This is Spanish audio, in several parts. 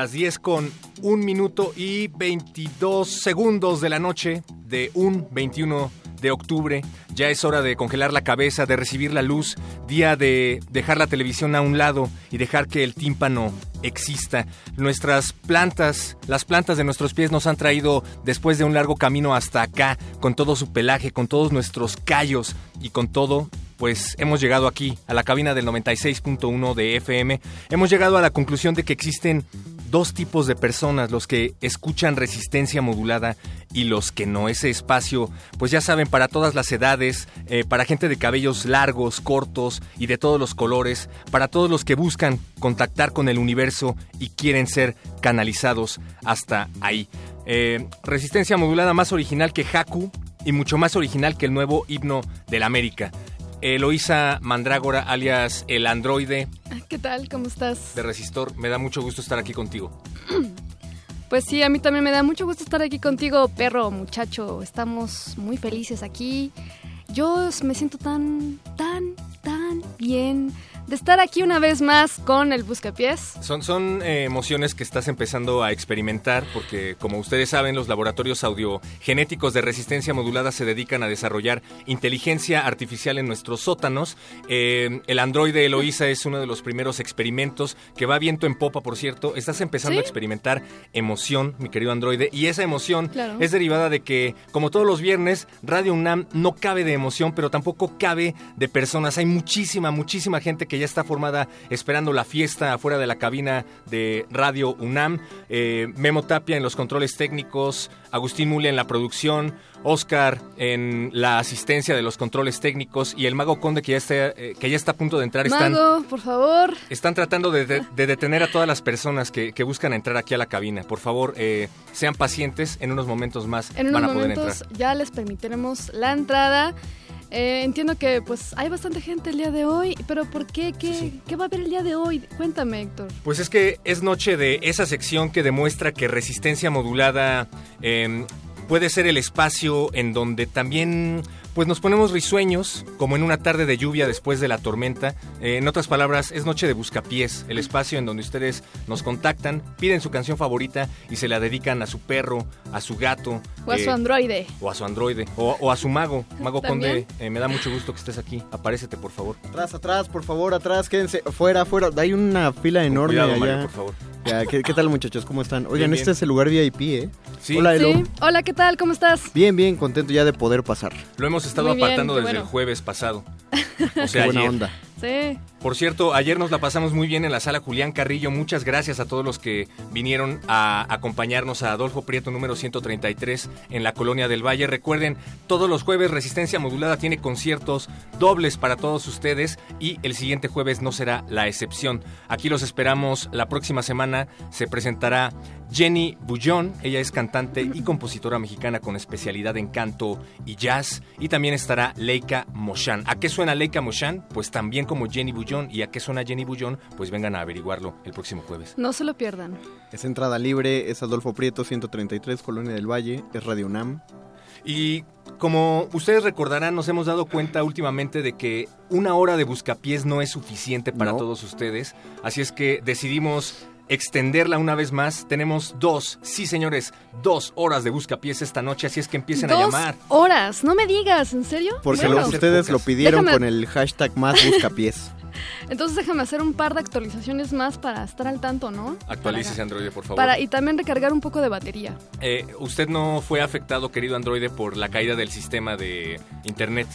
Las 10 con 1 minuto y 22 segundos de la noche de un 21 de octubre. Ya es hora de congelar la cabeza, de recibir la luz, día de dejar la televisión a un lado y dejar que el tímpano exista. Nuestras plantas, las plantas de nuestros pies nos han traído después de un largo camino hasta acá, con todo su pelaje, con todos nuestros callos y con todo pues hemos llegado aquí, a la cabina del 96.1 de FM. Hemos llegado a la conclusión de que existen dos tipos de personas, los que escuchan resistencia modulada y los que no. Ese espacio, pues ya saben, para todas las edades, eh, para gente de cabellos largos, cortos y de todos los colores, para todos los que buscan contactar con el universo y quieren ser canalizados hasta ahí. Eh, resistencia modulada más original que Haku y mucho más original que el nuevo himno del América. Eloísa Mandrágora, alias el androide. ¿Qué tal? ¿Cómo estás? De Resistor, me da mucho gusto estar aquí contigo. Pues sí, a mí también me da mucho gusto estar aquí contigo, perro, muchacho. Estamos muy felices aquí. Yo me siento tan, tan, tan bien de estar aquí una vez más con el Buscapiés. Son, son eh, emociones que estás empezando a experimentar porque, como ustedes saben, los laboratorios audiogenéticos de resistencia modulada se dedican a desarrollar inteligencia artificial en nuestros sótanos. Eh, el androide Eloísa es uno de los primeros experimentos que va viento en popa, por cierto. Estás empezando a experimentar emoción, mi querido androide, y esa emoción es derivada de que, como todos los viernes, Radio UNAM no cabe de emoción, pero tampoco cabe de personas. Hay muchísima, muchísima gente que ya está formada esperando la fiesta afuera de la cabina de Radio UNAM. Eh, Memo Tapia en los controles técnicos, Agustín Mule en la producción, Oscar en la asistencia de los controles técnicos y el Mago Conde que ya está, eh, que ya está a punto de entrar. Están, Mago, por favor. Están tratando de, detener a todas las personas que, buscan entrar aquí a la cabina. Por favor, eh, sean pacientes, en unos momentos más en unos momentos Ya les permitiremos la entrada. Eh, entiendo que pues hay bastante gente el día de hoy, pero ¿por qué? ¿Qué, ¿Qué, va a haber el día de hoy? Cuéntame, Héctor. Pues es que es noche de esa sección que demuestra que resistencia modulada eh, puede ser el espacio en donde también pues nos ponemos risueños, como en una tarde de lluvia después de la tormenta. Eh, en otras palabras, es noche de buscapiés, el espacio en donde ustedes nos contactan, piden su canción favorita y se la dedican a su perro, a su gato. O a su eh, androide. O a su androide. O, a su mago. Mago Conde, eh, me da mucho gusto que estés aquí. Aparécete, por favor. Atrás, atrás, por favor, atrás, quédense. Fuera, fuera. Hay una fila enorme allá. por favor. ¿Qué, tal, muchachos? ¿Cómo están? Oigan, este es el lugar VIP, ¿eh? Sí. Hola, Elo. Hola, ¿qué tal? ¿Cómo estás? Bien, bien, contento ya de poder pasar. Lo hemos estado apartando desde el jueves pasado. O sea, buena onda. Sí. Por cierto, ayer nos la pasamos muy bien en la sala Julián Carrillo. Muchas gracias a todos los que vinieron a acompañarnos a Adolfo Prieto número 133 en la Colonia del Valle. Recuerden, todos los jueves Resistencia Modulada tiene conciertos dobles para todos ustedes y el siguiente jueves no será la excepción. Aquí los esperamos la próxima semana. Se presentará Jenny Bullón. Ella es cantante y compositora mexicana con especialidad en canto y jazz. Y también estará Leica Moshan. ¿A qué suena Leica Moshan? Pues también como Jenny Bullón. ¿Y a qué suena Jenny Bullón? Pues vengan a averiguarlo el próximo jueves. No se lo pierdan. Es entrada libre, es Adolfo Prieto, 133, Colonia del Valle, es Radio UNAM. Y como ustedes recordarán, nos hemos dado cuenta últimamente de que una hora de buscapiés no es suficiente para todos ustedes. Así es que decidimos extenderla una vez más. Tenemos dos, sí señores, dos horas de buscapiés esta noche, así es que empiecen a Dos llamar. horas, no me digas, ¿en serio? Porque Bueno, lo- ustedes lo pidieron Déjame- con el hashtag más buscapiés. Entonces déjame hacer un par de actualizaciones más para estar al tanto, ¿no? Actualícese Android, por favor. Para, y también recargar un poco de batería. Eh, usted no fue afectado, querido Android, por la caída del sistema de Internet.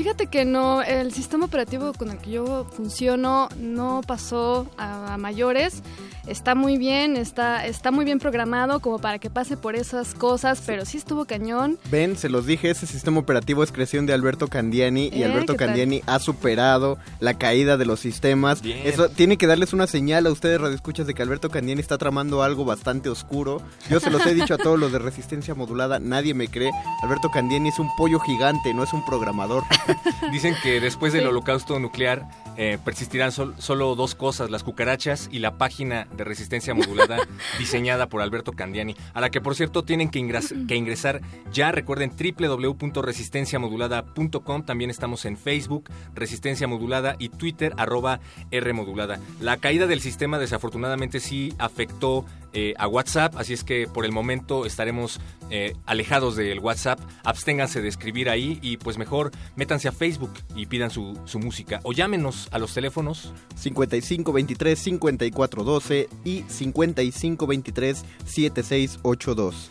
Fíjate que no, el sistema operativo con el que yo funciono no pasó a, a mayores. Está muy bien, está, está muy bien programado como para que pase por esas cosas, pero sí estuvo cañón. Ven, se los dije, ese sistema operativo es creación de Alberto Candiani y Eh, Alberto. Candiani ha superado la caída de los sistemas. Bien. Eso tiene que darles una señal a ustedes radioescuchas de que Alberto Candiani está tramando algo bastante oscuro. Yo se los he dicho a todos los de resistencia modulada, nadie me cree. Alberto Candiani es un pollo gigante, no es un programador. Dicen que después del holocausto nuclear eh, persistirán sol- solo dos cosas, las cucarachas y la página de resistencia modulada diseñada por Alberto Candiani, a la que por cierto tienen que, ingres- que ingresar ya, recuerden www.resistenciamodulada.com, también estamos en Facebook, Resistencia Modulada y Twitter, arroba R Modulada. La caída del sistema desafortunadamente sí afectó eh, a WhatsApp, así es que por el momento estaremos eh, alejados del WhatsApp, absténganse de escribir ahí y pues mejor métanse a Facebook y pidan su, su música o llámenos a los teléfonos 55 23 54 12 y 55 23 7682.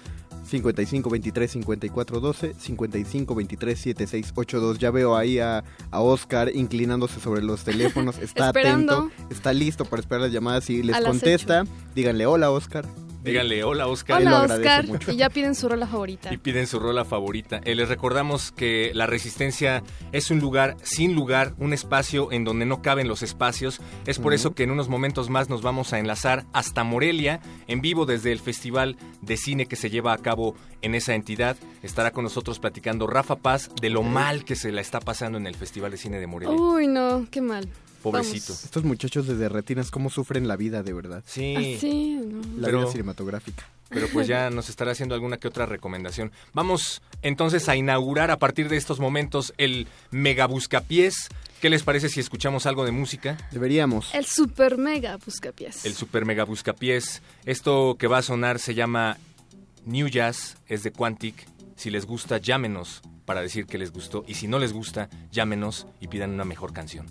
55 23 54 12, 55 23 7682. Ya veo ahí a, a Oscar inclinándose sobre los teléfonos. Está atento, está listo para esperar las llamadas. Si les contesta, díganle hola, Oscar. Díganle hola Oscar Hola Oscar, mucho. y ya piden su rola favorita. y piden su rola favorita. Eh, les recordamos que la Resistencia es un lugar sin lugar, un espacio en donde no caben los espacios. Es por eso que en unos momentos más nos vamos a enlazar hasta Morelia, en vivo desde el Festival de Cine que se lleva a cabo en esa entidad. Estará con nosotros platicando Rafa Paz de lo mal que se la está pasando en el Festival de Cine de Morelia. Uy, no, qué mal. Pobrecito. Vamos. Estos muchachos desde retinas, cómo sufren la vida de verdad. Sí, Ah, sí, no. La Pero- vida cinematográfica. pero pues ya nos estará haciendo alguna que otra recomendación. Vamos entonces a inaugurar a partir de estos momentos el Mega Buscapiés. ¿Qué les parece si escuchamos algo de música? Deberíamos. El super mega buscapiés. El Super Mega Buscapiés. Esto que va a sonar se llama New Jazz, es de Quantic. Si les gusta, llámenos para decir que les gustó. Y si no les gusta, llámenos y pidan una mejor canción.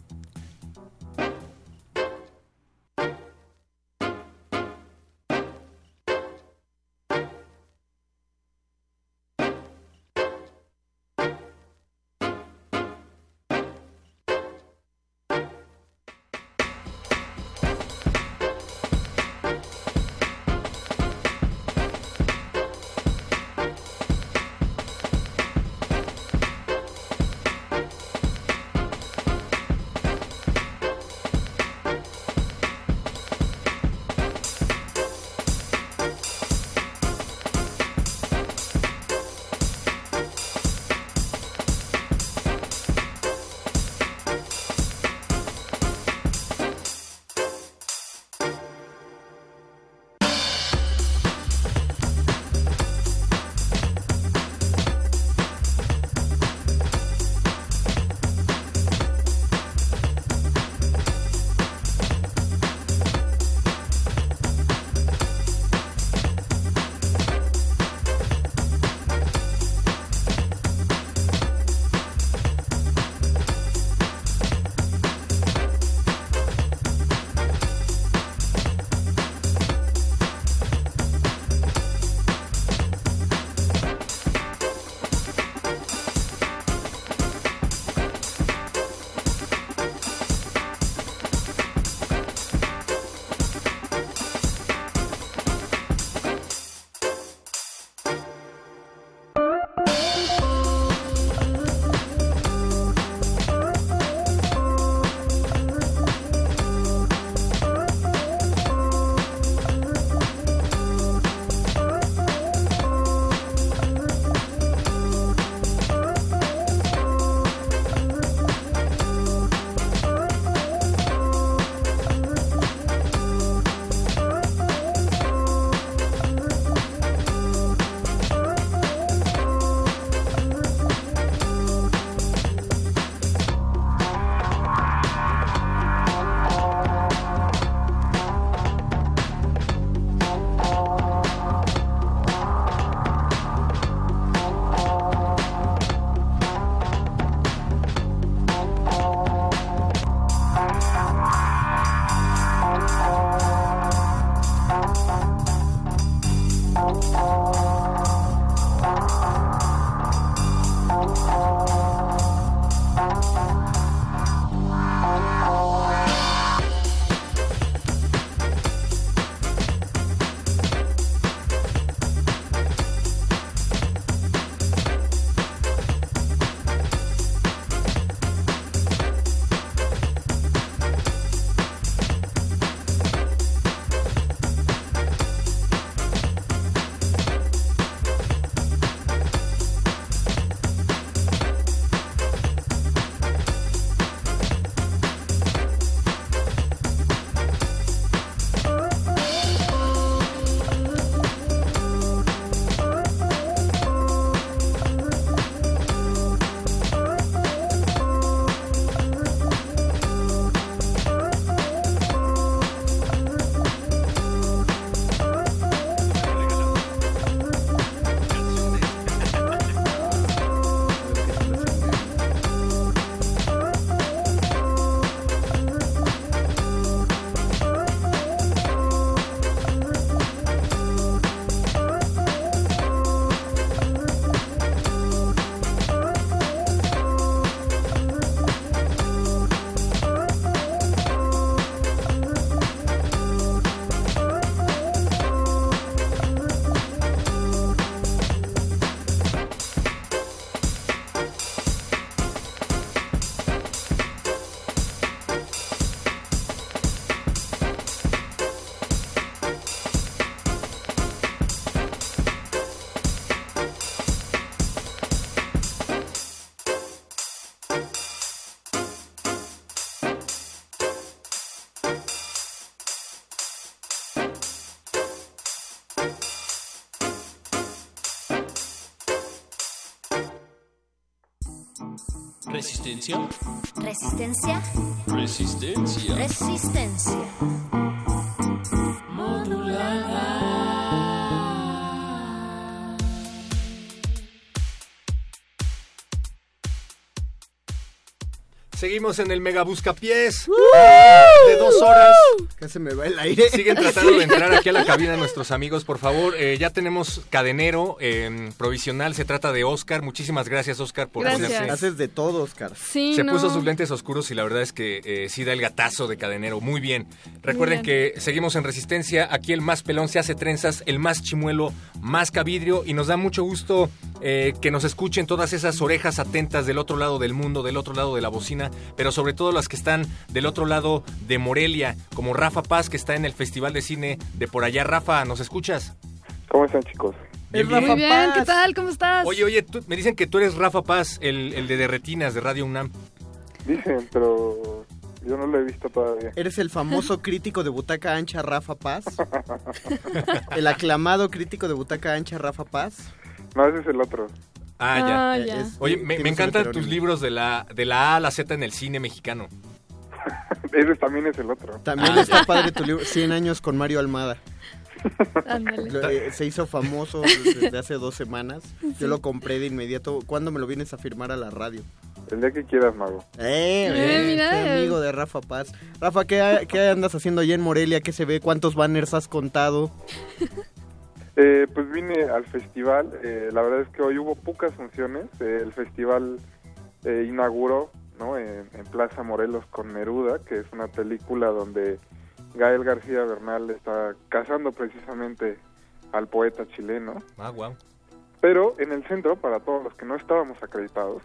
Resistencia. Resistencia. Resistencia. Resistencia. Seguimos en el Mega Buscapiés de dos horas. Que se me va el aire. Siguen tratando de entrar aquí a la cabina nuestros amigos, por favor. Eh, ya tenemos cadenero eh, provisional, se trata de Oscar. Muchísimas gracias, Oscar, por Gracias. ponerse- Haces de todo, Oscar. Sí, Se no. puso sus lentes oscuros y la verdad es que eh, sí da el gatazo de cadenero. Muy bien. Recuerden Muy que seguimos en Resistencia. Aquí el más pelón se hace trenzas, el más chimuelo, más cavidrio. Y nos da mucho gusto eh, que nos escuchen todas esas orejas atentas del otro lado del mundo, del otro lado de la bocina, pero sobre todo las que están del otro lado de Morelia, como Rafa Paz, que está en el Festival de Cine de por allá. Rafa, ¿nos escuchas? ¿Cómo están, chicos? Es Bien, Rafa Muy bien, ¿qué tal? ¿Cómo estás? Oye, oye, tú- me dicen que tú eres Rafa Paz, el, el de Derretinas de Radio UNAM. Dicen, pero yo no lo he visto todavía. Eres el famoso crítico de butaca ancha Rafa Paz. El aclamado crítico de butaca ancha Rafa Paz. No, ese es el otro. Ah, ya. Ah, Eh, ya. es- Oye, me, me encantan tus libros de la, de la A a la Z en el cine mexicano. ese también es el otro. También Ah, está padre tu libro, 100 años con Mario Almada. Ándale. Eh, se hizo famoso desde hace dos semanas. Yo lo compré de inmediato. ¿Cuándo me lo vienes a firmar a la radio? El día que quieras, mago. Eh, Eh, eh, amigo de Rafa Paz. Rafa, ¿qué, qué andas haciendo allá en Morelia? ¿Qué se ve? ¿Cuántos banners has contado? Eh, pues vine al festival. eh, la verdad es que hoy hubo pocas funciones. eh, el festival eh, inauguró ¿no? en, en Plaza Morelos con Neruda, que es una película donde Gael García Bernal está cazando precisamente al poeta chileno. Ah, wow. Pero en el centro, para todos los que no estábamos acreditados,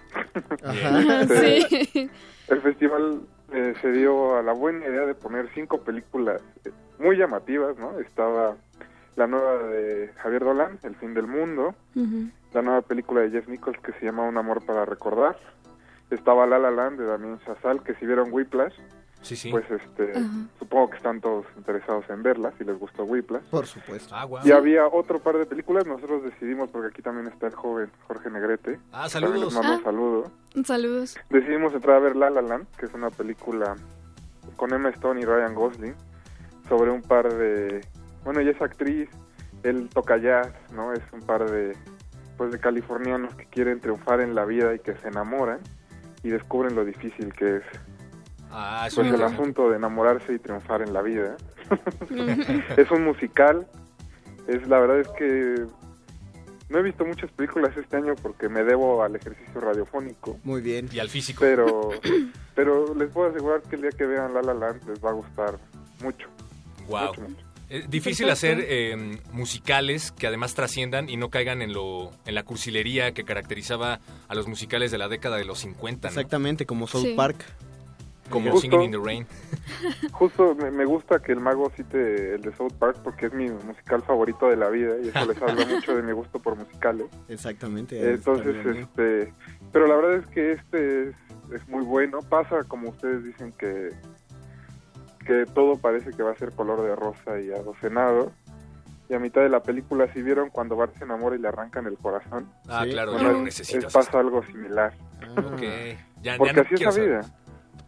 Ajá. Sí. El festival eh, se dio a la buena idea de poner cinco películas eh, muy llamativas, ¿no? Estaba la nueva de Javier Dolan, El fin del mundo, la nueva película de Jeff Nichols que se llama Un amor para recordar, estaba La La Land de Damien Chazal, que si vieron Whiplash, Sí, sí. pues este, Ajá. supongo que están todos interesados en verla, si les gustó Whiplash. Por supuesto. ah, wow. Y había otro par de películas, nosotros decidimos, porque aquí también está el joven Jorge Negrete, Ah, también les saludos. mando un Ah. saludo. Saludos. decidimos entrar a ver La La Land, que es una película con Emma Stone y Ryan Gosling, sobre un par de... Bueno, ella es actriz, él toca jazz, ¿no? Es un par de, pues, de californianos que quieren triunfar en la vida y que se enamoran y descubren lo difícil que es Ah, es pues, el asunto de enamorarse y triunfar en la vida. Ujú. es un musical, es la verdad es que no he visto muchas películas este año porque me debo al ejercicio radiofónico. Muy bien. Y al físico. pero pero les puedo asegurar que el día que vean La La Land les va a gustar mucho, wow. mucho, mucho. Es difícil hacer eh, musicales que además trasciendan y no caigan en lo en la cursilería que caracterizaba a los musicales de la década de los 50, ¿no? Exactamente, como South Sí. Park. Como Justo. Singing in the Rain. Justo me, me gusta que el mago cite el de South Park porque es mi musical favorito de la vida y eso les habla mucho de mi gusto por musicales. Exactamente. Entonces, este, pero la verdad es que este es, es muy bueno. Pasa como ustedes dicen que que todo parece que va a ser color de rosa y adocenado. Y a mitad de la película, si vieron cuando Bart se enamora y le arrancan el corazón, Ah, Sí. claro, Bueno, ya lo es- necesitas. pasa algo similar. Ah. Ok. Ya, ya Porque no así es la saber. vida.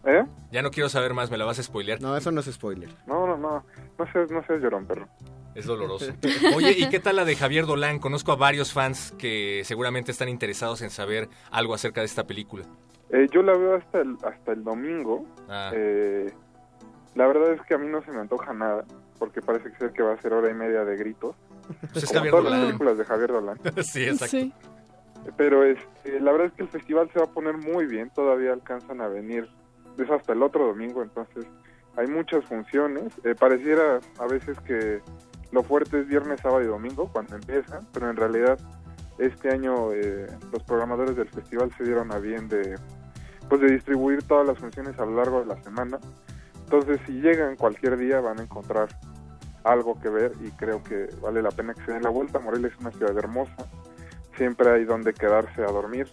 ¿Eh? Ya no quiero saber más, me la vas a spoilear. No, eso no es spoiler. No, no, no. No seas, no seas llorón, perro. Es doloroso. Oye, ¿y qué tal la de Javier Dolan? Conozco a varios fans que seguramente están interesados en saber algo acerca de esta película. Eh, yo la veo hasta el, hasta el domingo. Ah, Eh, la verdad es que a mí no se me antoja nada, porque parece que, ser que va a ser hora y media de gritos. pues es como Javier todas las películas de Javier Dolan. sí, exacto. Sí. Pero este, la verdad es que el festival se va a poner muy bien, todavía alcanzan a venir, es hasta el otro domingo, entonces hay muchas funciones. Eh, pareciera a veces que lo fuerte es viernes, sábado y domingo cuando empiezan, pero en realidad este año eh, los programadores del festival se dieron a bien de, pues de distribuir todas las funciones a lo largo de la semana. Entonces si llegan cualquier día van a encontrar algo que ver y creo que vale la pena que se den la vuelta. Morelia es una ciudad hermosa, siempre hay donde quedarse a dormir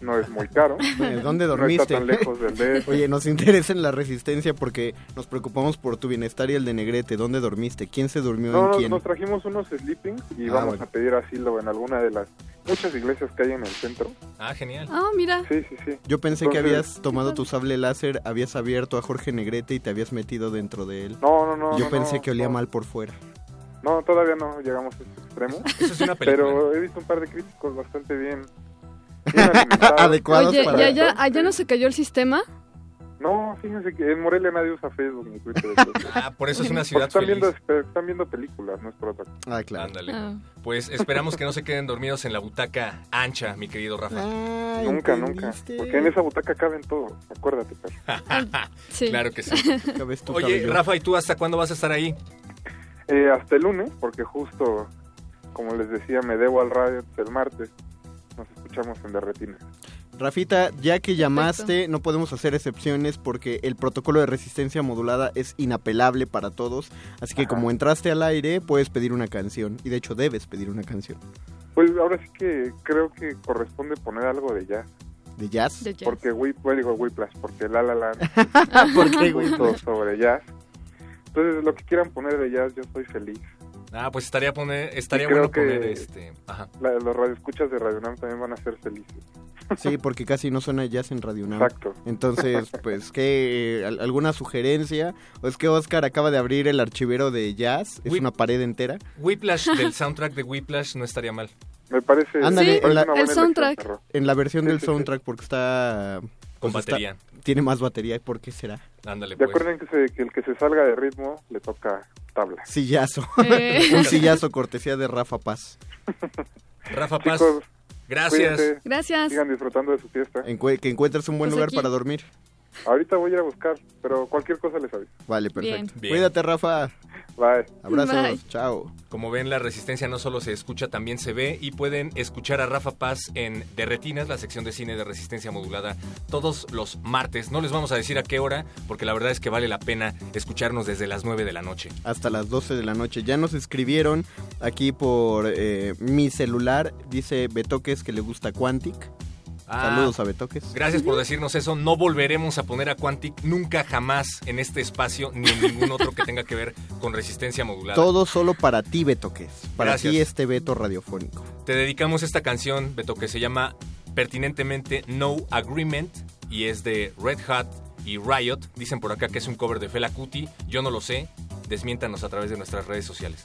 no es muy caro. Oye, ¿Dónde No dormiste? está tan lejos del DF. Oye, nos interesa en la resistencia porque nos preocupamos por tu bienestar y el de Negrete. ¿Dónde dormiste? ¿Quién se durmió No, en quién? nos trajimos unos sleepings y Ah, vamos bueno. a pedir asilo en alguna de las muchas iglesias que hay en el centro. Ah, genial. Ah, mira. Sí, sí, sí. Yo pensé que Entonces- habías tomado tu sable láser, habías abierto a Jorge Negrete y te habías metido dentro de él. No, no, no. Yo no, pensé no, que olía no. mal por fuera. No, todavía no llegamos a ese extremo. Eso es una película. pero he visto un par de críticos bastante bien. Adecuados Oye, para ¿y allá, allá no se cayó el sistema? No, fíjense que en Morelia nadie usa Facebook ni Twitter. Ah, por eso es una ciudad están feliz. viendo, están viendo películas, no es por otra cosa. Ah, claro. Ándale. Ah. Pues esperamos que no se queden dormidos en la butaca ancha, mi querido Rafa. Ay, nunca, nunca. Porque en esa butaca caben todo, acuérdate. Sí. Claro que sí. Oye, cabello. Rafa, ¿y tú hasta cuándo vas a estar ahí? Eh, hasta el lunes, porque justo, como les decía, me debo al radio el martes. Nos escuchamos en Derretina. Rafita, ya que llamaste, no podemos hacer excepciones porque el protocolo de resistencia modulada es inapelable para todos. Así que Ajá. como entraste al aire, puedes pedir una canción. Y de hecho debes pedir una canción. Pues ahora sí que creo que corresponde poner algo de jazz. ¿De jazz? De jazz. Porque Whip, bueno, digo Whiplash, porque La La Land ¿Por qué, sobre jazz. Entonces, lo que quieran poner de jazz, yo estoy feliz. Ah, pues estaría poner, estaría creo bueno que- poner este. Ajá. La- los radioescuchas de Radio Nam también van a ser felices. Sí, porque casi no suena jazz en Radio Nam. Exacto. Entonces, pues, ¿qué? ¿Al- ¿Alguna sugerencia? ¿O es que Oscar acaba de abrir el archivero de jazz? ¿Es Whip- una pared entera? Whiplash, del soundtrack de Whiplash, no estaría mal. Me parece, Ándale, me parece la- el soundtrack. En la versión Sí, del sí, sí. soundtrack porque está... Con pues, está- batería. tiene más batería. ¿Por qué será? Ándale, Y pues. acuerden que, se- que el que se salga de ritmo le toca tabla. Sillazo. Eh. Un sillazo cortesía de Rafa Paz. Rafa Paz, Chicos, gracias. cuídense, Gracias. sigan disfrutando de su fiesta. Encue- que encuentres un buen Pues lugar aquí. para dormir. Ahorita voy a ir a buscar, pero cualquier cosa les aviso. Vale, perfecto. Bien. Bien. Cuídate, Rafa. Bye. Abrazos. Bye. Chao. Como ven, la resistencia no solo se escucha, también se ve y pueden escuchar a Rafa Paz en De Retinas, la sección de cine de resistencia modulada, todos los martes. No les vamos a decir a qué hora, porque la verdad es que vale la pena escucharnos desde las 9 de la noche. Hasta las 12 de la noche. Ya nos escribieron aquí por eh, mi celular. Dice Betoques que le gusta Quantic. Ah, Saludos a Betoques. Gracias por decirnos eso. No volveremos a poner a Quantic nunca jamás en este espacio ni en ningún otro que tenga que ver con resistencia modulada. Todo solo para ti, Betoques. Para Gracias. ti este veto radiofónico. Te dedicamos esta canción, Beto, que se llama pertinentemente No Agreement y es de Red Hat y Riot. Dicen por acá que es un cover de Fela Kuti. Yo no lo sé. Desmiéntanos a través de nuestras redes sociales.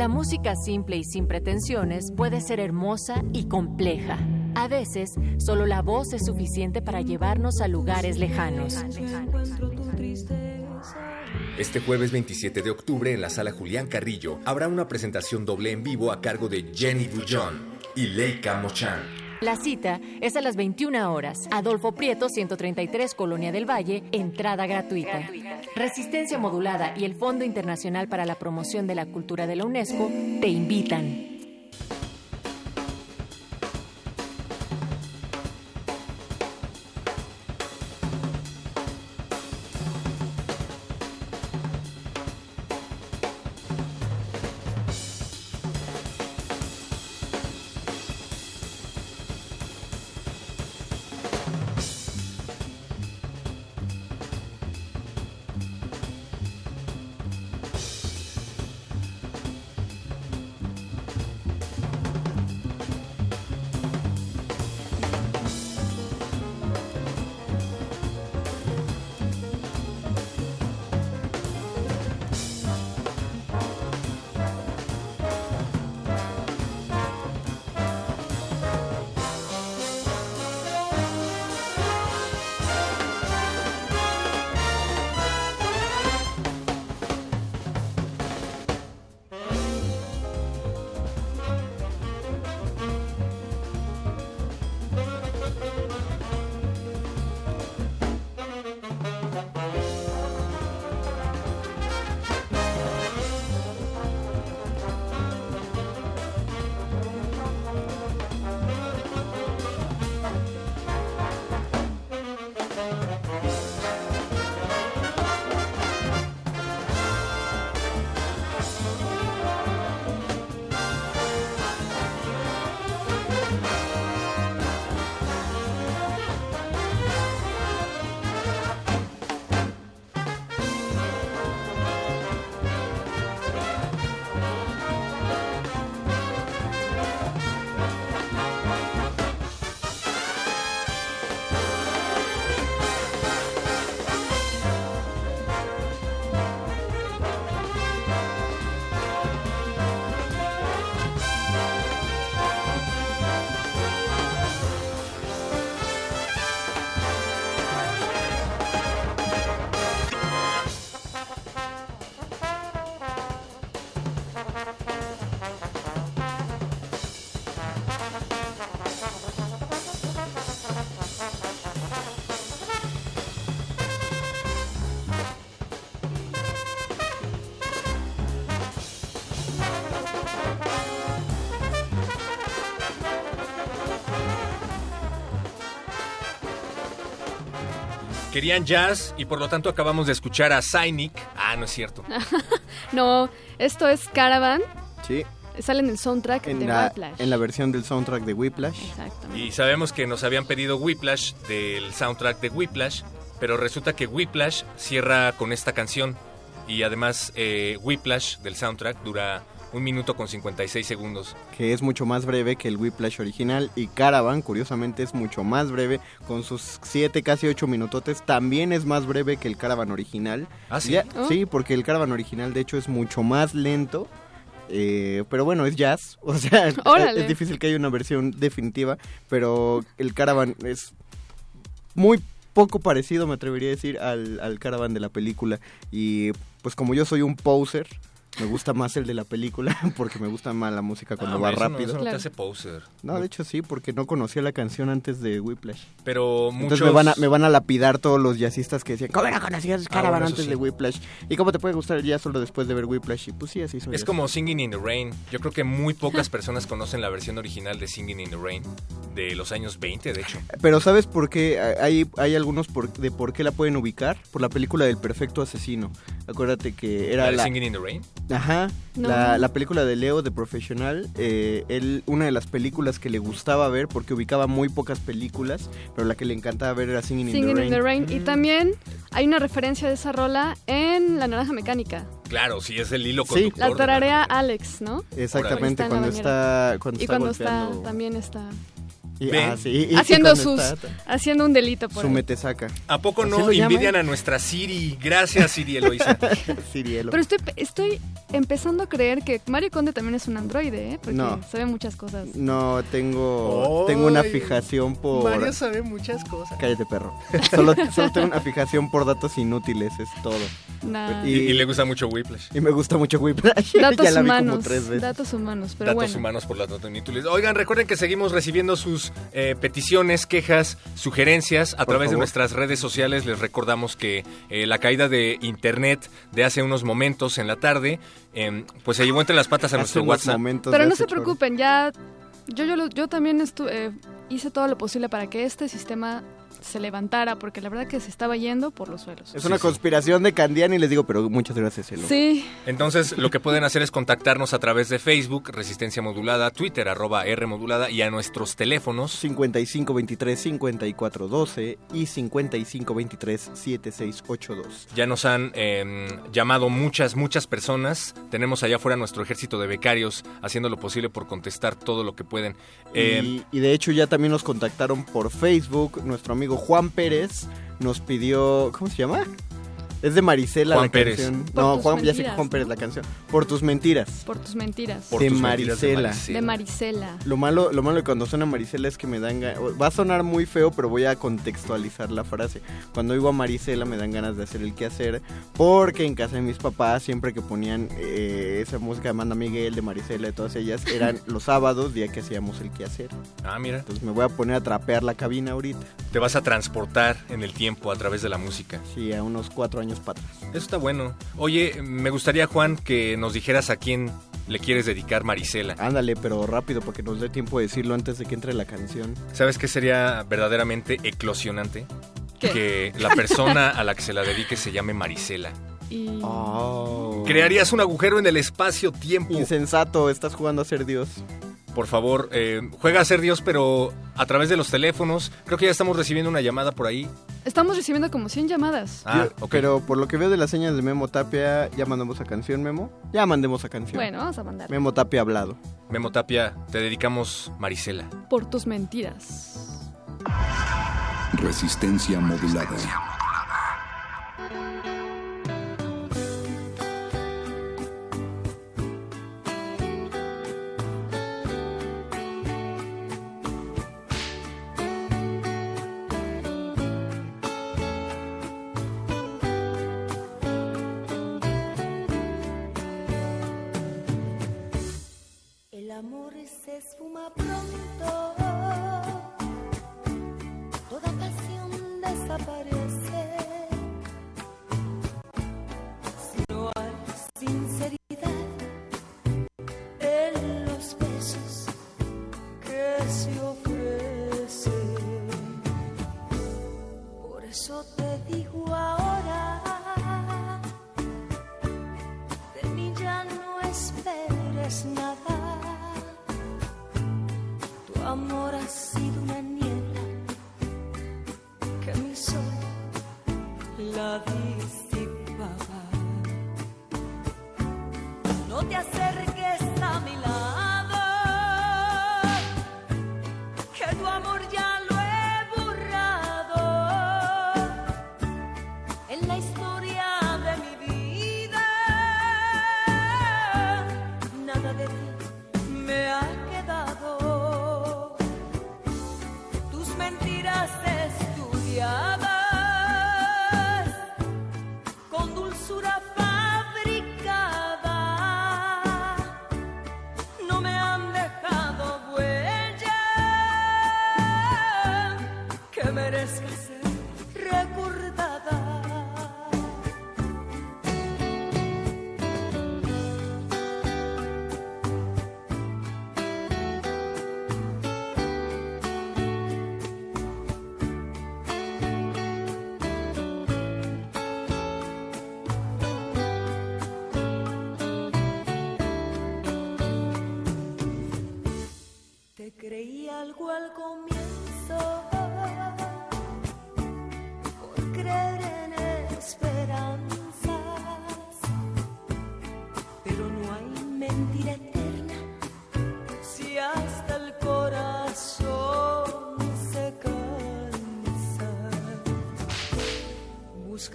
La música simple y sin pretensiones puede ser hermosa y compleja. A veces, solo la voz es suficiente para llevarnos a lugares lejanos. Este jueves 27 de octubre en la sala Julián Carrillo habrá una presentación doble en vivo a cargo de Jenny Bullón y Leica Mochan. La cita es a las 21 horas. Adolfo Prieto, 133, Colonia del Valle, entrada gratuita. Resistencia Modulada y el Fondo Internacional para la Promoción de la Cultura de la UNESCO te invitan. Querían jazz y por lo tanto acabamos de escuchar a Cynic. Ah, no es cierto. No, esto es Caravan. Sí, Sale en el soundtrack en de la, Whiplash. en la versión del soundtrack de Whiplash. Exactamente. Y sabemos que nos habían pedido Whiplash del soundtrack de Whiplash, pero resulta que Whiplash cierra con esta canción. Y además eh, Whiplash del soundtrack dura un minuto con 56 segundos. que es mucho más breve que el Whiplash original y Caravan, curiosamente, es mucho más breve, con sus 7, casi 8 minutotes, también es más breve que el Caravan original. Ah, ¿sí? Ya- Oh. Sí, porque el Caravan original, de hecho, es mucho más lento. eh, pero bueno, es jazz, o sea, es, es difícil que haya una versión definitiva, pero el Caravan es muy poco parecido, me atrevería a decir, al, al Caravan de la película. Y pues como yo soy un poser, me gusta más el de la película, porque me gusta más la música cuando Ah, va no- rápido. eso no te hace poser. No, de hecho sí, porque no conocía la canción antes de Whiplash. Pero muchos... Entonces me van, a, me van a lapidar todos los jazzistas que decían, ¿cómo no conocías Ah, Caravan bueno, eso antes sí. de Whiplash? ¿Y cómo te puede gustar el jazz solo después de ver Whiplash? Y pues sí, así soy. Es yo. como Singing in the Rain. Yo creo que muy pocas personas conocen la versión original de Singing in the Rain de los años 20, de hecho. Pero ¿sabes por qué? Hay, hay algunos por- de por qué la pueden ubicar. Por la película del perfecto asesino. Acuérdate que era ¿La de la... Singing in the Rain? Ajá, No. la, la película de Leo, de Professional, eh, él, una de las películas que le gustaba ver, porque ubicaba muy pocas películas, pero la que le encantaba ver era Singing, Singing in the Rain. Y también hay una referencia de esa rola en La Naranja Mecánica. Claro, sí, es el hilo Sí. conductor. La de tararea. Alex, ¿no? Exactamente, Cuando cuando está en la está, cuando Y está cuando está, también está. Y- ah, sí, y haciendo sus, está- haciendo un delito por Su ahí. mete saca. ¿A poco ¿Así no envidian a nuestra Siri? Gracias, Siri Eloisa. Sirielo. Pero estoy, estoy empezando a creer que Mario Conde también es un androide, ¿eh? Porque No. sabe muchas cosas. No, tengo, tengo una fijación por... sabe muchas cosas. Cállate, perro. Solo, solo tengo una fijación por datos inútiles, es todo. Nah. Y, y le gusta mucho Whiplash. Y me gusta mucho Whiplash. Datos ya la vi humanos. como tres veces. Datos humanos, pero Datos bueno. humanos por las datos inútiles. Oigan, recuerden que seguimos recibiendo sus eh, peticiones, quejas, sugerencias a Por través de nuestras redes sociales. Les recordamos que eh, la caída de internet de hace unos momentos en la tarde, em, pues se llevó entre las patas a Hace nuestro WhatsApp. momentos Pero no se preocupen, ya yo yo, lo- yo también estu- eh, hice todo lo posible para que este sistema se levantara, porque la verdad que se estaba yendo por los suelos. Es una conspiración de Candiani y les digo, pero muchas gracias, Elo. Sí, Entonces, lo que pueden hacer es contactarnos a través de Facebook, Resistencia Modulada, Twitter, arroba R Modulada, y a nuestros teléfonos 5523-5412 y 5523-7682. Ya nos han eh, llamado muchas, muchas personas. Tenemos allá afuera nuestro ejército de becarios haciendo lo posible por contestar todo lo que pueden. Eh, y, y de hecho ya también nos contactaron por Facebook. Nuestro amigo Juan Pérez nos pidió... ¿Cómo se llama? Es de Marisela Juan la Pérez. canción. Por No, Juan, ya sé que Juan Pérez la canción. Por tus mentiras. por tus mentiras. por de tus mentiras Marisela. de Marisela. Lo malo, lo malo de cuando suena Marisela es que me dan ganas. Va a sonar muy feo, pero voy a contextualizar la frase. Cuando oigo a Marisela me dan ganas de hacer el quehacer. Porque en casa de mis papás, siempre que ponían eh, esa música de Amanda Miguel, de Marisela, de todas ellas, eran los sábados, día que hacíamos el quehacer. Ah, mira. Entonces me voy a poner a trapear la cabina ahorita. Te vas a transportar en el tiempo a través de la música. Sí, a unos cuatro años para atrás. Eso está bueno. Oye, me gustaría, Juan, que nos dijeras a quién le quieres dedicar Marisela. Ándale, pero rápido, porque nos dé tiempo de decirlo antes de que entre la canción. ¿Sabes qué sería verdaderamente eclosionante? ¿Qué? Que la persona a la que se la dedique se llame Marisela. Y Oh. Crearías un agujero en el espacio-tiempo. Insensato, estás jugando a ser Dios. Por favor, eh, juega a ser Dios, pero a través de los teléfonos. Creo que ya estamos recibiendo una llamada por ahí. estamos recibiendo como 100 llamadas. Ah, Yo- ok. Pero por lo que veo de las señas de Memo Tapia, ya mandamos a canción, Memo. Ya mandemos a canción. Bueno, vamos a mandar. Memo Tapia hablado. Memo Tapia, te dedicamos Marisela. Por tus mentiras. Resistencia modulada. El amor se esfuma pronto,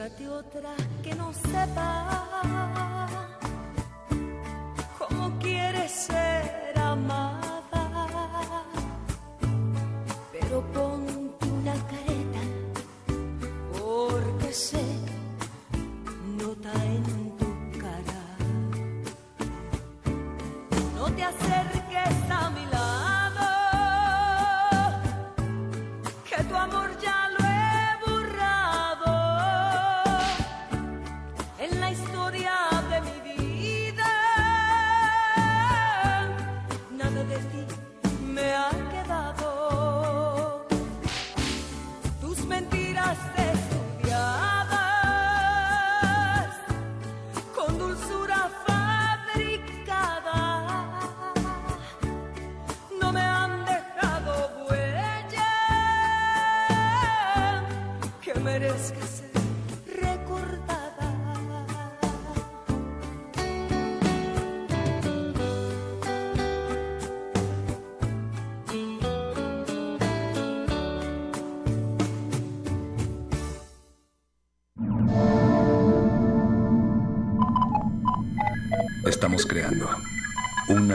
Búscate otra que no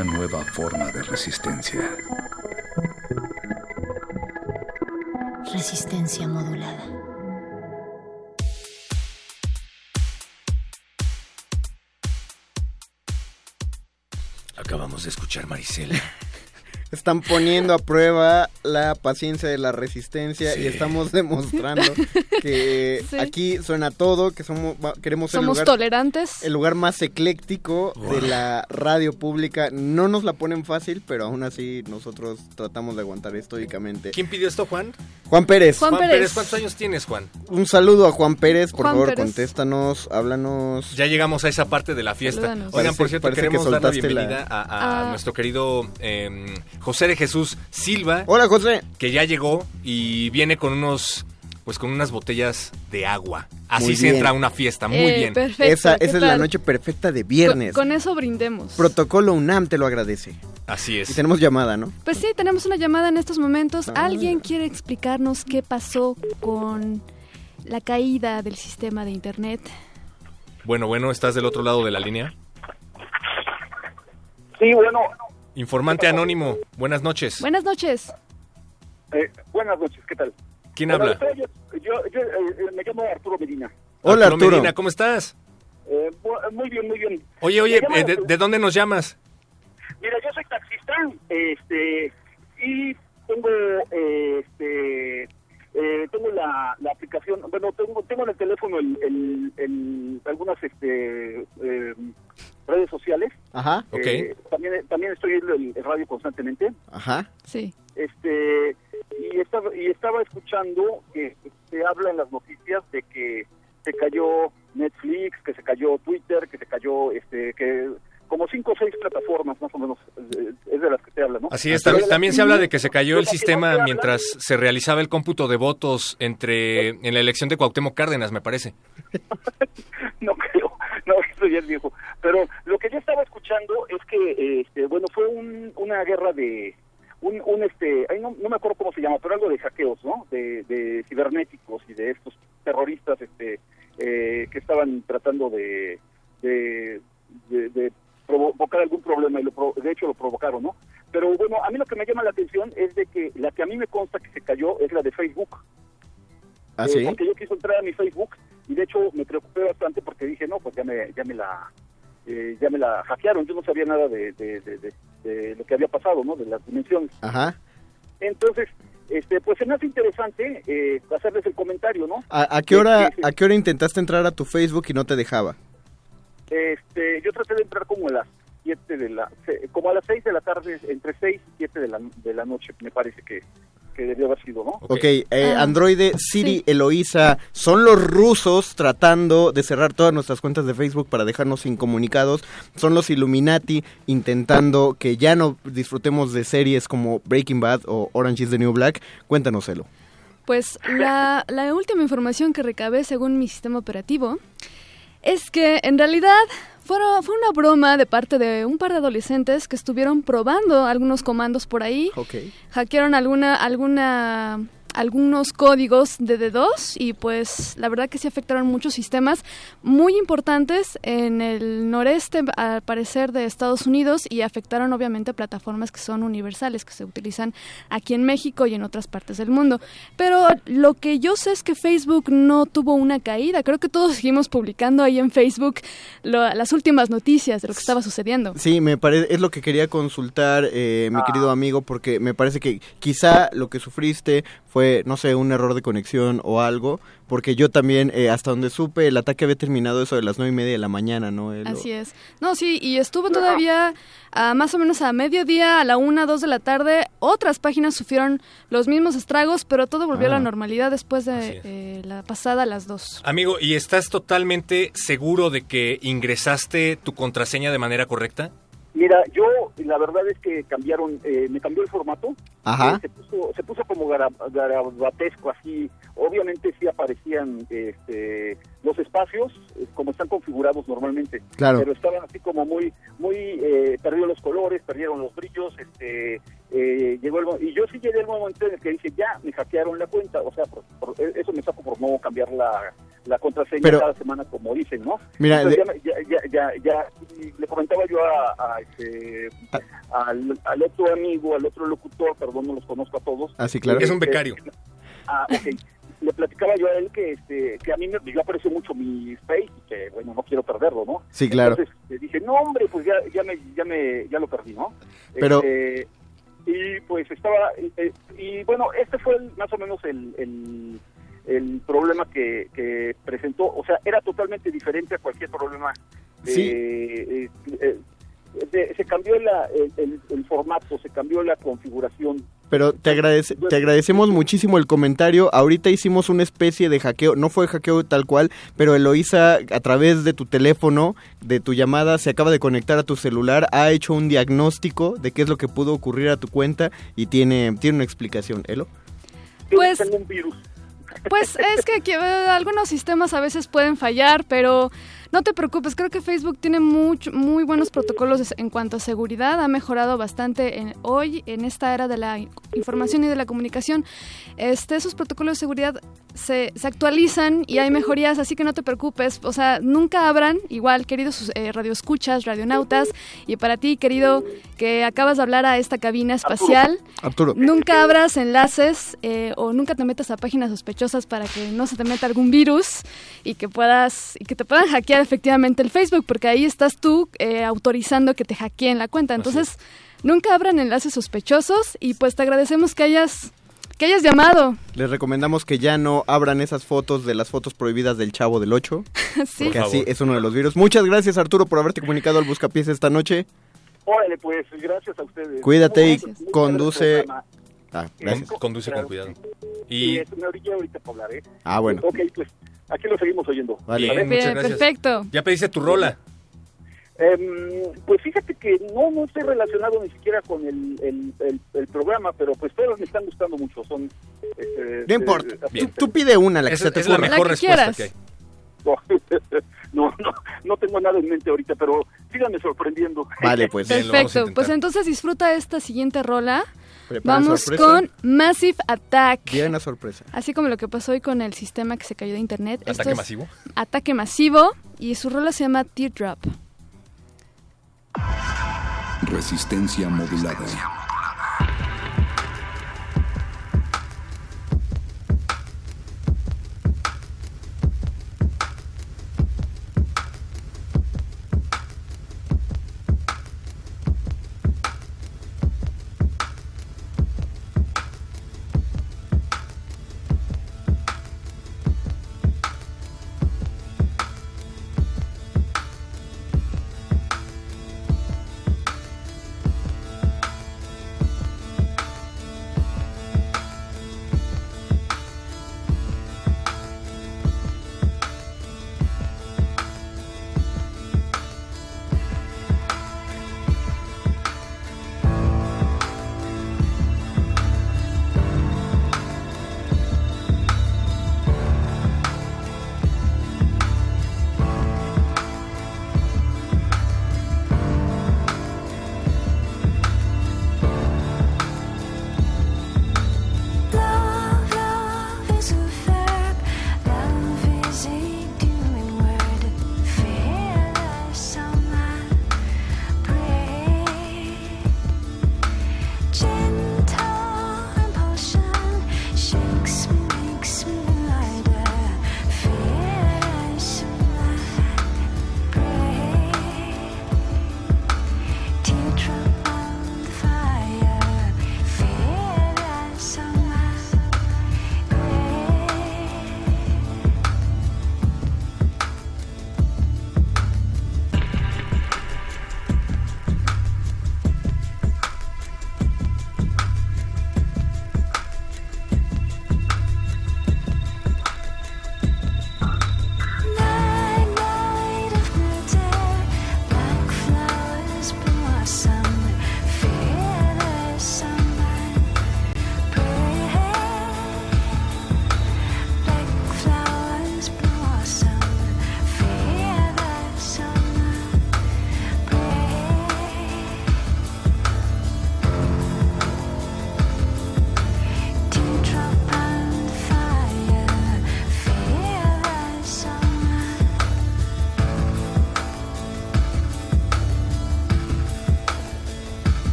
una nueva forma de resistencia. Resistencia modulada. Acabamos de escuchar Marisela. Están poniendo a prueba la paciencia de la resistencia Sí. y estamos demostrando que Sí. aquí suena todo, que somos queremos ser el Somos lugar, tolerantes. el lugar más ecléctico de la radio pública. No nos la ponen fácil, pero aún así nosotros tratamos de aguantar estoicamente. ¿Quién pidió esto, Juan? Juan Pérez. Juan Juan Pérez. Pérez, ¿cuántos años tienes, Juan? Un saludo a Juan Pérez, por Juan favor, Pérez. contéstanos, háblanos. Ya llegamos a esa parte de la fiesta. Oigan, por cierto, parece que queremos dar la bienvenida a, a Ah. nuestro querido eh, José de Jesús Silva, Hola, José. que ya llegó y viene con unos, pues con unas botellas de agua. Así se entra a una fiesta, muy Eh, bien. Perfecto. esa ¿qué esa es la noche perfecta de viernes. Con, con eso brindemos. Protocolo UNAM te lo agradece. Así Y es. tenemos llamada, ¿no? Pues sí, tenemos una llamada en estos momentos. Ah. ¿Alguien quiere explicarnos qué pasó con la caída del sistema de Internet? Bueno, bueno, estás del otro lado de la línea. Sí, bueno, Informante anónimo, buenas noches. Buenas noches. eh, buenas noches, ¿qué tal? ¿Quién habla? Yo, yo- yo, eh, me llamo Arturo Medina. Hola, Arturo. Medina, ¿cómo estás? Eh, bu- muy bien, muy bien. Oye, oye, llamo eh, ¿de, dónde nos llamas? Mira, yo soy taxista, este, y tengo, eh, este, eh, tengo la, la aplicación, bueno, tengo, tengo en el teléfono el, el- el- algunas, este, eh, redes sociales. Ajá. Eh, también, también estoy en el, el radio constantemente. ajá. Sí. este y estaba y estaba escuchando que se habla en las noticias de que se cayó Netflix, que se cayó Twitter, que se cayó este que como cinco o seis plataformas más o menos eh, es de las que se habla, ¿no? Así es, también se habla de que se cayó el no sistema se habla- mientras se realizaba el cómputo de votos entre en la elección de Cuauhtémoc Cárdenas, me parece. no creo, no, eso ya es viejo. Pero lo que yo estaba escuchando es que, este, bueno, fue un- una guerra de, un, un este, ay, no, no me acuerdo cómo se llama, pero algo de hackeos, ¿no? De, de cibernéticos y de estos terroristas, este, eh, que estaban tratando de, de, provocar algún problema y lo de hecho lo provocaron, ¿no? Pero bueno, a mí lo que me llama la atención es de que la que a mí me consta que se cayó es la de Facebook. ¿Ah, Eh, sí? Porque yo quise entrar a mi Facebook y de hecho me preocupé bastante porque dije, no, pues ya me, ya me la eh, ya me la hackearon. Yo no sabía nada de, de, de- de- de lo que había pasado, ¿no? De las dimensiones. Ajá. Entonces, este, pues se me hace interesante eh, hacerles el comentario, ¿no? ¿A, a qué hora. ¿A qué hora intentaste entrar a tu Facebook y no te dejaba? Este, yo traté de entrar como a las 7 de la, como a las 6 de la tarde, entre 6 y 7 de la, de la noche, me parece que, que debió haber sido, ¿no? Ok, eh, Ah, Androide, Siri, sí. Eloísa, son los rusos tratando de cerrar todas nuestras cuentas de Facebook para dejarnos incomunicados. Son los Illuminati intentando que ya no disfrutemos de series como Breaking Bad o Orange is the New Black. Cuéntanos, Elo. Pues la, la última información que recabé según mi sistema operativo es que en realidad fue una broma de parte de un par de adolescentes que estuvieron probando algunos comandos por ahí, Ok. hackearon alguna, alguna algunos códigos de D2 y pues la verdad que sí afectaron muchos sistemas muy importantes en el noreste al parecer de Estados Unidos y afectaron obviamente plataformas que son universales que se utilizan aquí en México y en otras partes del mundo. Pero lo que yo sé es que Facebook no tuvo una caída, creo que todos seguimos publicando ahí en Facebook lo- las últimas noticias de lo que estaba sucediendo. Sí, me parece, es lo que quería consultar, eh, mi querido amigo, porque me parece que quizá lo que sufriste fue, no sé, un error de conexión o algo, porque yo también, eh, hasta donde supe, el ataque había terminado eso de las nueve y media de la mañana, ¿no? Así es. No, sí, y estuvo todavía a más o menos a mediodía, a la una, dos de la tarde. Otras páginas sufrieron los mismos estragos, pero todo volvió a Ah. la normalidad después de eh, la pasada a las dos. Amigo, ¿y estás totalmente seguro de que ingresaste tu contraseña de manera correcta? Mira, yo la verdad es que cambiaron, eh, me cambió el formato. Ajá. Eh, se, puso, se puso como gara- garabatesco, así. Obviamente sí aparecían este, los espacios eh, como están configurados normalmente. Claro. Pero estaban así como muy, muy, eh, perdieron los colores, perdieron los brillos, este, eh, llegó el y yo sí llegué al momento en el que dije, ya, me hackearon la cuenta. O sea, por- por- e, eso me saco por no cambiar la, la contraseña Pero- cada semana como dicen, ¿no? Mira, de- ya, ya, ya, ya, le comentaba yo a, a este, al, al otro amigo, al otro locutor, perdón, no los conozco a todos. Ah, sí, claro. Es un becario. Ah, ok. Le platicaba yo a él que este que a mí me yo aprecio mucho mi space y que bueno no quiero perderlo, ¿no? Sí, claro. Entonces le dije no hombre pues ya ya me ya me ya lo perdí, ¿no? Pero- Este, y pues estaba eh, y bueno este fue el- más o menos el, el el problema que, que presentó, o sea, era totalmente diferente a cualquier problema. Sí. eh, eh, de- se cambió la, el, el- el formato, se cambió la configuración Pero te, agradece, te agradecemos muchísimo el comentario. Ahorita hicimos una especie de hackeo, no fue hackeo tal cual, pero Eloisa a través de tu teléfono, de tu llamada, se acaba de conectar a tu celular, ha hecho un diagnóstico de qué es lo que pudo ocurrir a tu cuenta y tiene, tiene una explicación. ¿Elo? Pues-. Pues es que, que, eh, algunos sistemas a veces pueden fallar, pero no te preocupes, creo que Facebook tiene muy buenos protocolos en cuanto a seguridad, ha mejorado bastante en- hoy en esta era de la in- información y de la comunicación. Este, esos protocolos de seguridad se, se actualizan y hay mejorías, así que no te preocupes, o sea, nunca abran, igual queridos eh, radioescuchas, radionautas, y para ti, querido, que acabas de hablar a esta cabina espacial. Arturo. Nunca abras enlaces eh, o nunca te metas a páginas sospechosas para que no se te meta algún virus y que puedas y que te puedan hackear efectivamente el Facebook, porque ahí estás tú eh, autorizando que te hackeen la cuenta. Entonces, nunca abran enlaces sospechosos y pues te agradecemos que hayas que hayas llamado. Les recomendamos que ya no abran esas fotos de las fotos prohibidas del Chavo del 8, sí. porque así es uno de los virus. Muchas gracias Arturo por haberte comunicado al Buscapiés esta noche. Órale, pues, gracias a ustedes. Cuídate y conduce... Ah, gracias. Con- conduce con cuidado. Y me ahorita para hablar, ¿eh? Ah, bueno. Ok, pues, aquí lo seguimos oyendo. Vale. Bien, perfecto. ya pediste tu rola. Em, pues fíjate que no, no estoy relacionado ni siquiera con el, el, el, el programa, pero pues todos me están gustando mucho. Son. este, No importa. Tú, tú pide una, la que Esa se te es la mejor La que respuesta que hay. No, no, no tengo nada en mente ahorita, pero síganme sorprendiendo. Vale, pues. Bien, Perfecto. Pues entonces disfruta esta siguiente rola. Preparan Vamos sorpresa. con Massive Attack. Viene una sorpresa. Así como lo que pasó hoy con el sistema que se cayó de internet. Ataque es masivo. Ataque masivo y su rola se llama Teardrop. Resistencia modulada.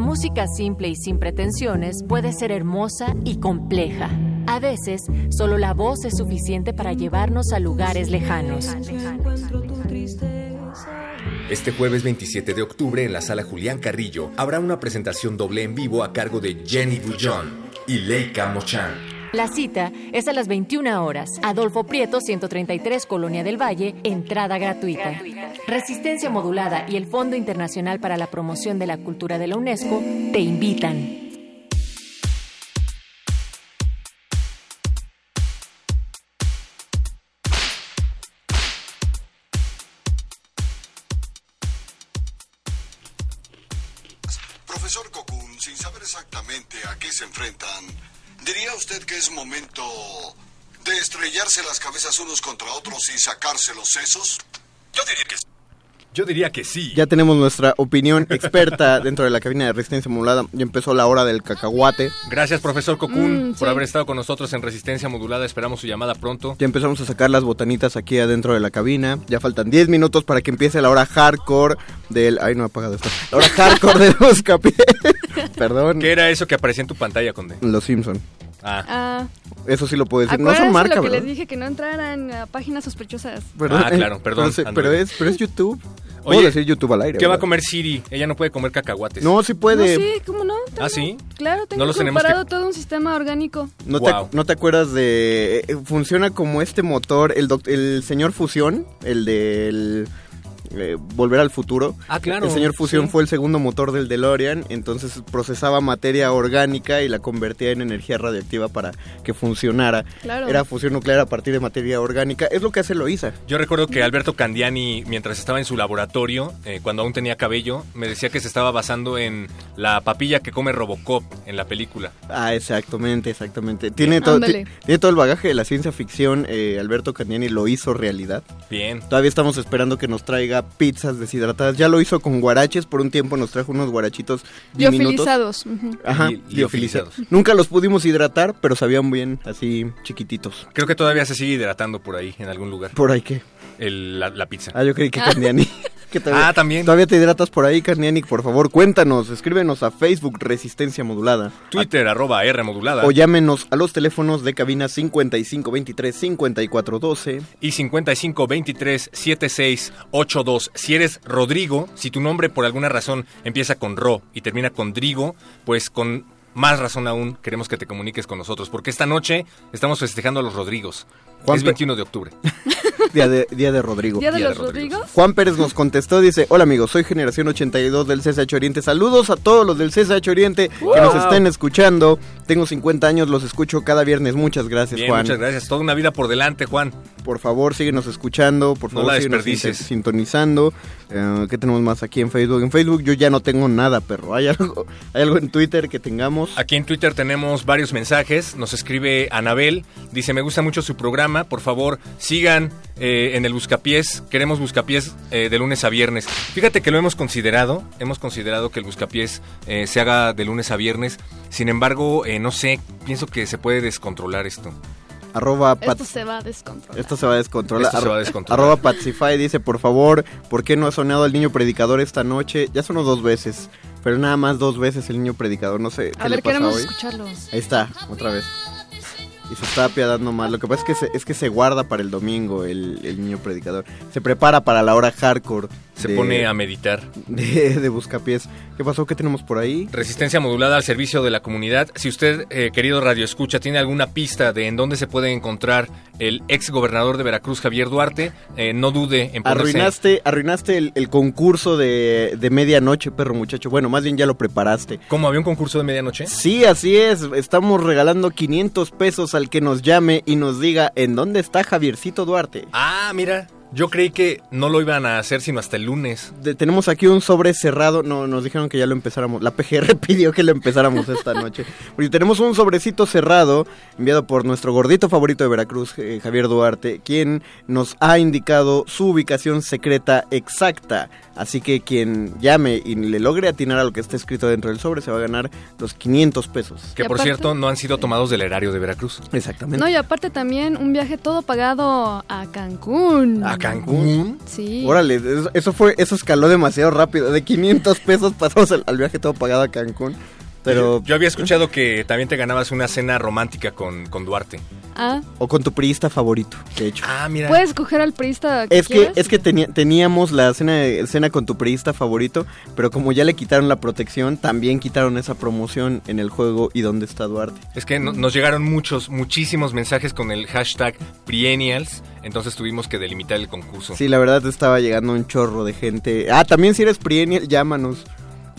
La música simple y sin pretensiones puede ser hermosa y compleja. A veces, solo la voz es suficiente para llevarnos a lugares lejanos. Este jueves 27 de octubre en la sala Julián Carrillo habrá una presentación doble en vivo a cargo de Jenny Bullón y Leica Mochan. La cita es a las 21 horas. Adolfo Prieto, 133, Colonia del Valle, entrada gratuita. Resistencia Modulada y el Fondo Internacional para la Promoción de la Cultura de la UNESCO te invitan. Profesor Kokun, sin saber exactamente a qué se enfrentan, ¿diría usted que es momento de estrellarse las cabezas unos contra otros y sacarse los sesos? Yo diría que sí. Yo diría que sí. Ya tenemos nuestra opinión experta dentro de la cabina de resistencia modulada. Ya empezó la hora del cacahuate. Gracias, profesor Kokun, Mm, por sí. haber estado con nosotros en Resistencia Modulada. Esperamos su llamada pronto. Ya empezamos a sacar las botanitas aquí adentro de la cabina. Ya faltan 10 minutos para que empiece la hora hardcore del... Ay, no he apagado esto. La hora hardcore de Buscapié. Perdón. ¿Qué era eso que aparecía en tu pantalla, Conde? Los Simpson. Ah. Ah, Eso sí lo puedo decir. No son marca, lo que ¿verdad? les dije que no entraran a páginas sospechosas. Perdón, Ah, eh, claro, perdón, Pero, pero es, pero es YouTube. Puedo Oye, decir YouTube al aire. ¿Qué va a ¿verdad? comer Siri? Ella no puede comer cacahuates. No, sí puede. No, sí, ¿cómo no? Tengo- ¿Ah, sí? Claro, tengo No comparado que- todo un sistema orgánico. ¿No, te, Wow. ¿No te acuerdas de... eh, funciona como este motor, el, doc- el señor Fusión, el del... eh, Volver al futuro. Ah, claro, El señor Fusión sí. fue el segundo motor del DeLorean, entonces procesaba materia orgánica y la convertía en energía radiactiva para que funcionara. Claro. Era fusión nuclear a partir de materia orgánica. Es lo que hace Loisa. Yo recuerdo que Alberto Candiani, mientras estaba en su laboratorio, eh, cuando aún tenía cabello, me decía que se estaba basando en la papilla que come Robocop en la película. Ah, exactamente, exactamente. Tiene, todo, tiene todo el bagaje de la ciencia ficción. eh, Alberto Candiani lo hizo realidad. Bien. Todavía estamos esperando que nos traiga pizzas deshidratadas. Ya lo hizo con guaraches, por un tiempo nos trajo unos guarachitos diminutos. Liofilizados. Ajá, Li- liofilizados. Nunca los pudimos hidratar, pero sabían bien, así chiquititos. Creo que todavía se sigue hidratando por ahí, en algún lugar. ¿Por ahí qué? El- la, la pizza. Ah, yo creí que Candiani. que todavía- Ah, también. Todavía te hidratas por ahí, Candiani. Por favor, cuéntanos. Escríbenos a Facebook Resistencia Modulada. Twitter, arroba R modulada. O llámenos a los teléfonos de cabina 5523-5412. y 55 23 76 82. Si eres Rodrigo, si tu nombre por alguna razón empieza con Ro y termina con Drigo, pues con más razón aún queremos que te comuniques con nosotros, porque esta noche estamos festejando a los Rodrigos. Juan es Pe- 21 de octubre. Día de, Día de Rodrigo. ¿Día de Día de los Rodrigos? Juan Pérez nos contestó, dice, hola amigos, soy generación 82 del CSH Oriente. Saludos a todos los del CSH Oriente que nos estén escuchando. Tengo 50 años, los escucho cada viernes. Muchas gracias, Bien, Juan. muchas gracias. Toda una vida por delante, Juan. Por favor, síguenos escuchando, por No favor, la síguenos sintonizando. Eh, ¿Qué tenemos más aquí en Facebook? En Facebook yo ya no tengo nada, perro. ¿Hay algo, hay algo en Twitter que tengamos? Aquí en Twitter tenemos varios mensajes. Nos escribe Anabel. Dice, me gusta mucho su programa. Por favor, sigan eh, en el Buscapiés. Queremos Buscapiés eh, de lunes a viernes. Fíjate que lo hemos considerado. Hemos considerado que el Buscapiés eh, se haga de lunes a viernes. Sin embargo, eh, no sé, pienso que se puede descontrolar esto. Arroba Pat- Esto se va a descontrolar. Esto se va a descontrolar. Esto se va a Arro- descontrolar. Arroba Patsify dice, por favor, ¿por qué no ha sonado el niño predicador esta noche? Ya sonó dos veces, pero nada más dos veces el niño predicador. No sé qué A le ver, pasa queremos hoy. escucharlo. Ahí está, otra vez. Y se está apiadando más. Lo que pasa es que se, es que se guarda para el domingo el, el niño predicador. Se prepara para la hora hardcore. Se de- pone a meditar. de, de buscapiés. ¿Qué pasó? ¿Qué tenemos por ahí? Resistencia modulada al servicio de la comunidad. Si usted, eh, querido Radio Escucha, tiene alguna pista de en dónde se puede encontrar el ex gobernador de Veracruz, Javier Duarte, eh, no dude en ponerse... Arruinaste, arruinaste el, el concurso de, de medianoche, perro muchacho. Bueno, más bien ya lo preparaste. ¿Cómo había un concurso de medianoche? Sí, así es. Estamos regalando 500 pesos al que nos llame y nos diga en dónde está Javiercito Duarte. Ah, mira, yo creí que no lo iban a hacer sino hasta el lunes. De- tenemos aquí un sobre cerrado. No, nos dijeron que ya lo empezáramos. La PGR pidió que lo empezáramos esta noche. Porque tenemos un sobrecito cerrado enviado por nuestro gordito favorito de Veracruz, eh, Javier Duarte, quien nos ha indicado su ubicación secreta exacta. Así que quien llame y le logre atinar a lo que está escrito dentro del sobre se va a ganar los 500 pesos. Que por aparte- cierto no han sido tomados del erario de Veracruz. Exactamente. No, y aparte también un viaje todo pagado a Cancún. ¿A Cancún? Sí. Órale, eso, eso fue, eso escaló demasiado rápido. De 500 pesos pasamos al, al viaje todo pagado a Cancún. Pero, Yo, yo había escuchado que también te ganabas una cena romántica con, con Duarte. Ah, o con tu priista favorito, de hecho. Ah, mira. puedes coger al priista que Es que, es que teníamos la cena, cena con tu priista favorito, pero como ya le quitaron la protección, también quitaron esa promoción en el juego ¿Y dónde está Duarte? Es que no- nos llegaron muchos, muchísimos mensajes con el hashtag Priennials, entonces tuvimos que delimitar el concurso. Sí, la verdad estaba llegando un chorro de gente. Ah, también si eres Priennial, llámanos.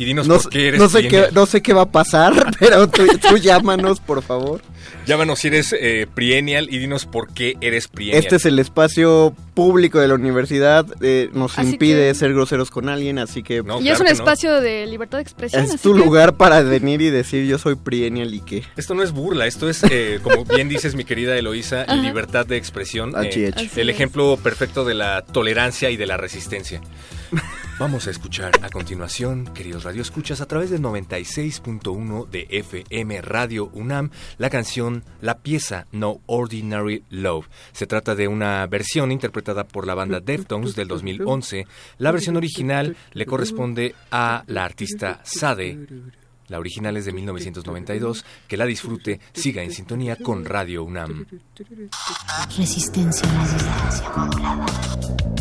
Y dinos no, por qué eres no sé qué, no sé qué va a pasar, pero tú, tú llámanos, por favor. Llámanos si eres eh, Priennial y dinos por qué eres Priennial. Este es el espacio público de la universidad. eh, nos Así impide que- ser groseros con alguien, así que No, y claro es un no. espacio de libertad de expresión. es tu que- lugar para venir y decir yo soy Priennial y qué. Esto no es burla, esto es, eh, como bien dices mi querida Eloísa, libertad de expresión. Eh, el ejemplo perfecto de la tolerancia y de la resistencia. Vamos a escuchar a continuación, queridos radioescuchas, a través del 96.1 de FM Radio UNAM, la canción, la pieza No Ordinary Love. Se trata de una versión interpretada por la banda Deftones del 2011. La versión original le corresponde a la artista Sade. La original es de 1992. Que la disfrute, siga en sintonía con Radio UNAM. Resistencia modulada.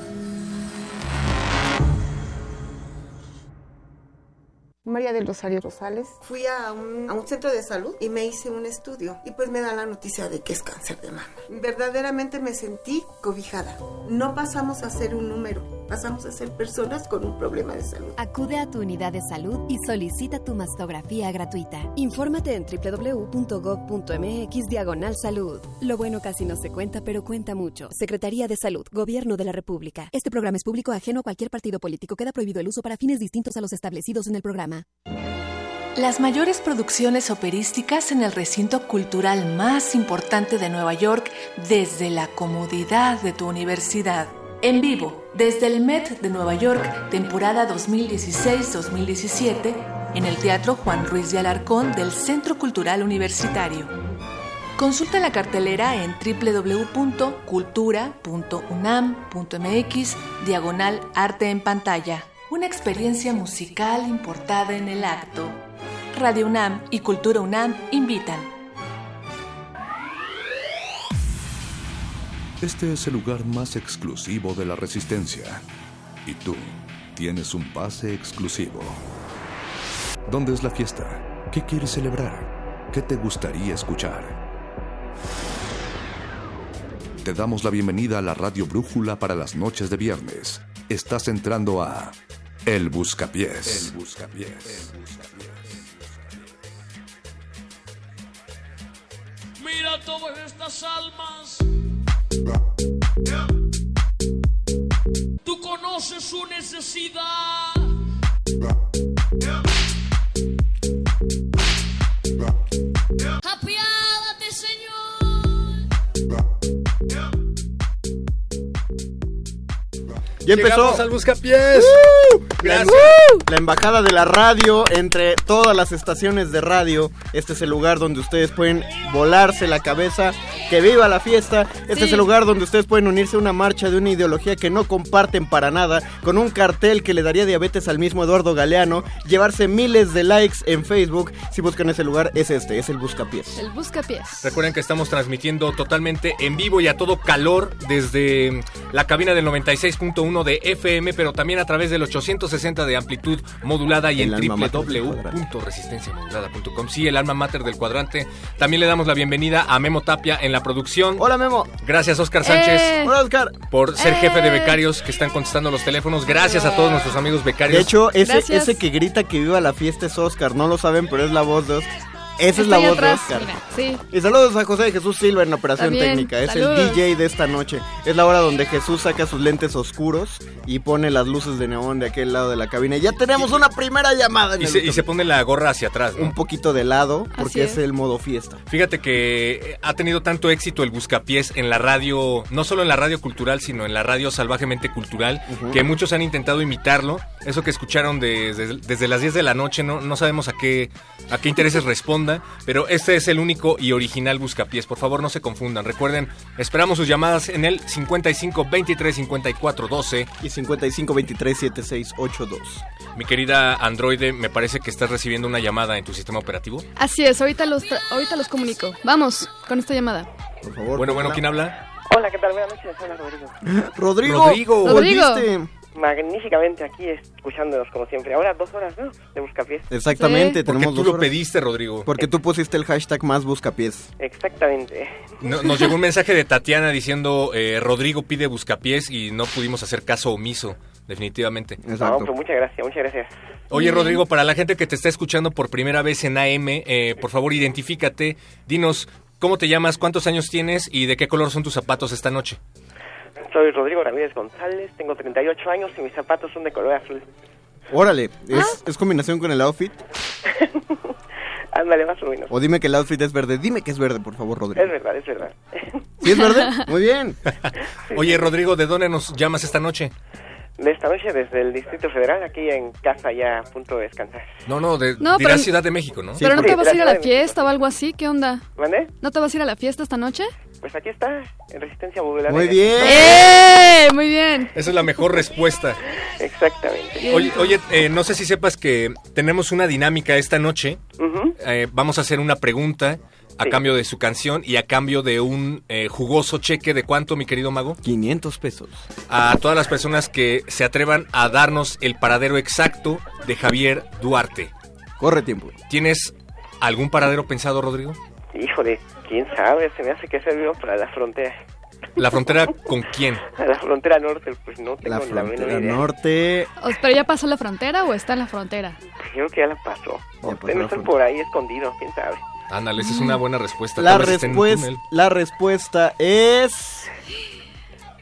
María del Rosario Rosales. Fui a un, a un centro de salud y me hice un estudio y pues me da la noticia de que es cáncer de mama. Verdaderamente me sentí cobijada. No pasamos a ser un número, pasamos a ser personas con un problema de salud. Acude a tu unidad de salud y solicita tu mastografía gratuita. Infórmate en www.gov.mx diagonal salud. Lo bueno casi no se cuenta, pero cuenta mucho. Secretaría de Salud, Gobierno de la República. Este programa es público ajeno a cualquier partido político. Queda prohibido el uso para fines distintos a los establecidos en el programa. Las mayores producciones operísticas en el recinto cultural más importante de Nueva York desde la comodidad de tu universidad. En vivo, desde el Met de Nueva York, temporada 2016-2017, en el Teatro Juan Ruiz de Alarcón del Centro Cultural Universitario. Consulta la cartelera en www.cultura.unam.mx diagonal arte en pantalla. Una experiencia musical importada en el acto. Radio UNAM y Cultura UNAM invitan. Este es el lugar más exclusivo de la Resistencia. Y tú tienes un pase exclusivo. ¿Dónde es la fiesta? ¿Qué quieres celebrar? ¿Qué te gustaría escuchar? Te damos la bienvenida a la Radio Brújula para las noches de viernes. Estás entrando a El Buscapiés. El Buscapiés. Mira todas estas almas. Tú conoces su necesidad. Ya empezó. Llegamos al Buscapiés. La, la embajada de la radio entre todas las estaciones de radio. Este es el lugar donde ustedes pueden volarse la cabeza. Que viva la fiesta. Este Sí. es el lugar donde ustedes pueden unirse a una marcha de una ideología que no comparten para nada. Con un cartel que le daría diabetes al mismo Eduardo Galeano. Llevarse miles de likes en Facebook. Si buscan ese lugar, es este, es el Buscapiés. El Buscapiés. Recuerden que estamos transmitiendo totalmente en vivo y a todo calor desde la cabina del 96.1 de FM, pero también a través del 860 de amplitud modulada y El en www.resistenciamodulada.com. Sí, el alma mater del cuadrante. También le damos la bienvenida a Memo Tapia en la producción. Hola Memo. Gracias Oscar Sánchez. Eh. Hola Oscar. Por ser jefe de Eh. becarios que están contestando los teléfonos. Gracias a todos nuestros amigos becarios. De hecho, ese, ese que grita que viva la fiesta es Oscar. No lo saben, pero es la voz de Oscar. Esa es la voz atrás, de Oscar. mira, sí. Y saludos a José de Jesús Silva en Operación También, Técnica. Es saludos. el DJ de esta noche. Es la hora donde Jesús saca sus lentes oscuros y pone las luces de neón de aquel lado de la cabina. Y ya tenemos una primera llamada. en Y el se, y se pone la gorra hacia atrás. ¿no? Un poquito de lado porque es. es. el modo fiesta. Fíjate que eh, ha tenido tanto éxito el Buscapiés en la radio, no solo en la radio cultural, sino en la radio salvajemente cultural, que muchos han intentado imitarlo. Eso que escucharon desde, desde las 10 de la noche, no, no sabemos a qué, a qué intereses pero este es el único y original Buscapiés. Por favor, no se confundan. Recuerden, esperamos sus llamadas en el 55 23 54 12. Y 55 23 76 82. Mi querida Androide, me parece que estás recibiendo una llamada en tu sistema operativo. Así es, ahorita los, ahorita los comunico. Vamos con esta llamada. Por favor. Bueno, bueno, ¿quién habla? Hola, ¿qué tal? Buenas noches, hola Rodrigo. Rodrigo, Rodrigo. volviste. Magníficamente aquí escuchándonos como siempre. Ahora dos horas, ¿no? De Buscapiés. Exactamente, Porque tenemos tú dos lo horas. pediste, Rodrigo. Porque tú pusiste el hashtag más buscapiés. Exactamente. No- nos llegó un mensaje de Tatiana diciendo eh, Rodrigo pide buscapiés y no pudimos hacer caso omiso, definitivamente. No, pues muchas gracias, muchas gracias. Oye Rodrigo, para la gente que te está escuchando por primera vez en AM, eh, por favor identifícate, dinos cómo te llamas, cuántos años tienes y de qué color son tus zapatos esta noche. Soy Rodrigo Ramírez González, tengo 38 años y mis zapatos son de color azul. Órale, ¿es, ¿es combinación con el outfit? Ándale, más o menos. O dime que el outfit es verde. Dime que es verde, por favor, Rodrigo. Es verdad, es verdad. ¿Sí es verde? Muy bien. Oye, Rodrigo, ¿de dónde nos llamas esta noche? De esta noche desde el Distrito Federal, aquí en casa ya a punto de descansar. No, no, de, No, dirás pero- Ciudad de México, ¿no? ¿Pero no te Sí, vas a ir a la fiesta o algo así? ¿Qué onda? ¿Mande? ¿No te vas a ir a la fiesta esta noche? Pues aquí está, en resistencia modulada. Muy bien. ¡Eh! Muy bien. Esa es la mejor respuesta. Exactamente. Oye, oye eh, no sé si sepas que tenemos una dinámica esta noche. Eh, vamos a hacer una pregunta a cambio de su canción y a cambio de un eh, jugoso cheque de cuánto, mi querido mago. 500 pesos. A todas las personas que se atrevan a darnos el paradero exacto de Javier Duarte. Corre tiempo. ¿Tienes algún paradero pensado, Rodrigo? Híjole, quién sabe, se me hace que es vivo para la frontera. ¿La frontera con quién? A la frontera norte, pues no tengo La la, menor frontera idea. norte. ¿Pero ya pasó la frontera o está en la frontera? Creo que ya la pasó. Ya O pasó debe la estar frontera. por ahí escondido, quién sabe. Ándale, esa es una buena respuesta. La, Tal vez esté en un respues- túnel. la respuesta es...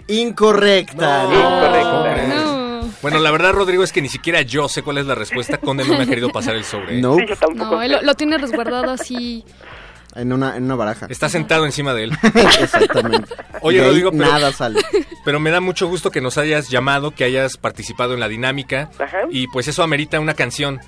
Incorrecta. No. Bueno, la verdad, Rodrigo, es que ni siquiera yo sé cuál es la respuesta. Conde no me ha querido pasar el sobre. ¿eh? No. No, él lo, lo tiene resguardado así. En una, en una baraja. Está sentado encima de él. Exactamente. Oye, ahí Rodrigo, pero, nada sale. pero me da mucho gusto que nos hayas llamado, que hayas participado en la dinámica. Ajá. Y pues eso amerita una canción.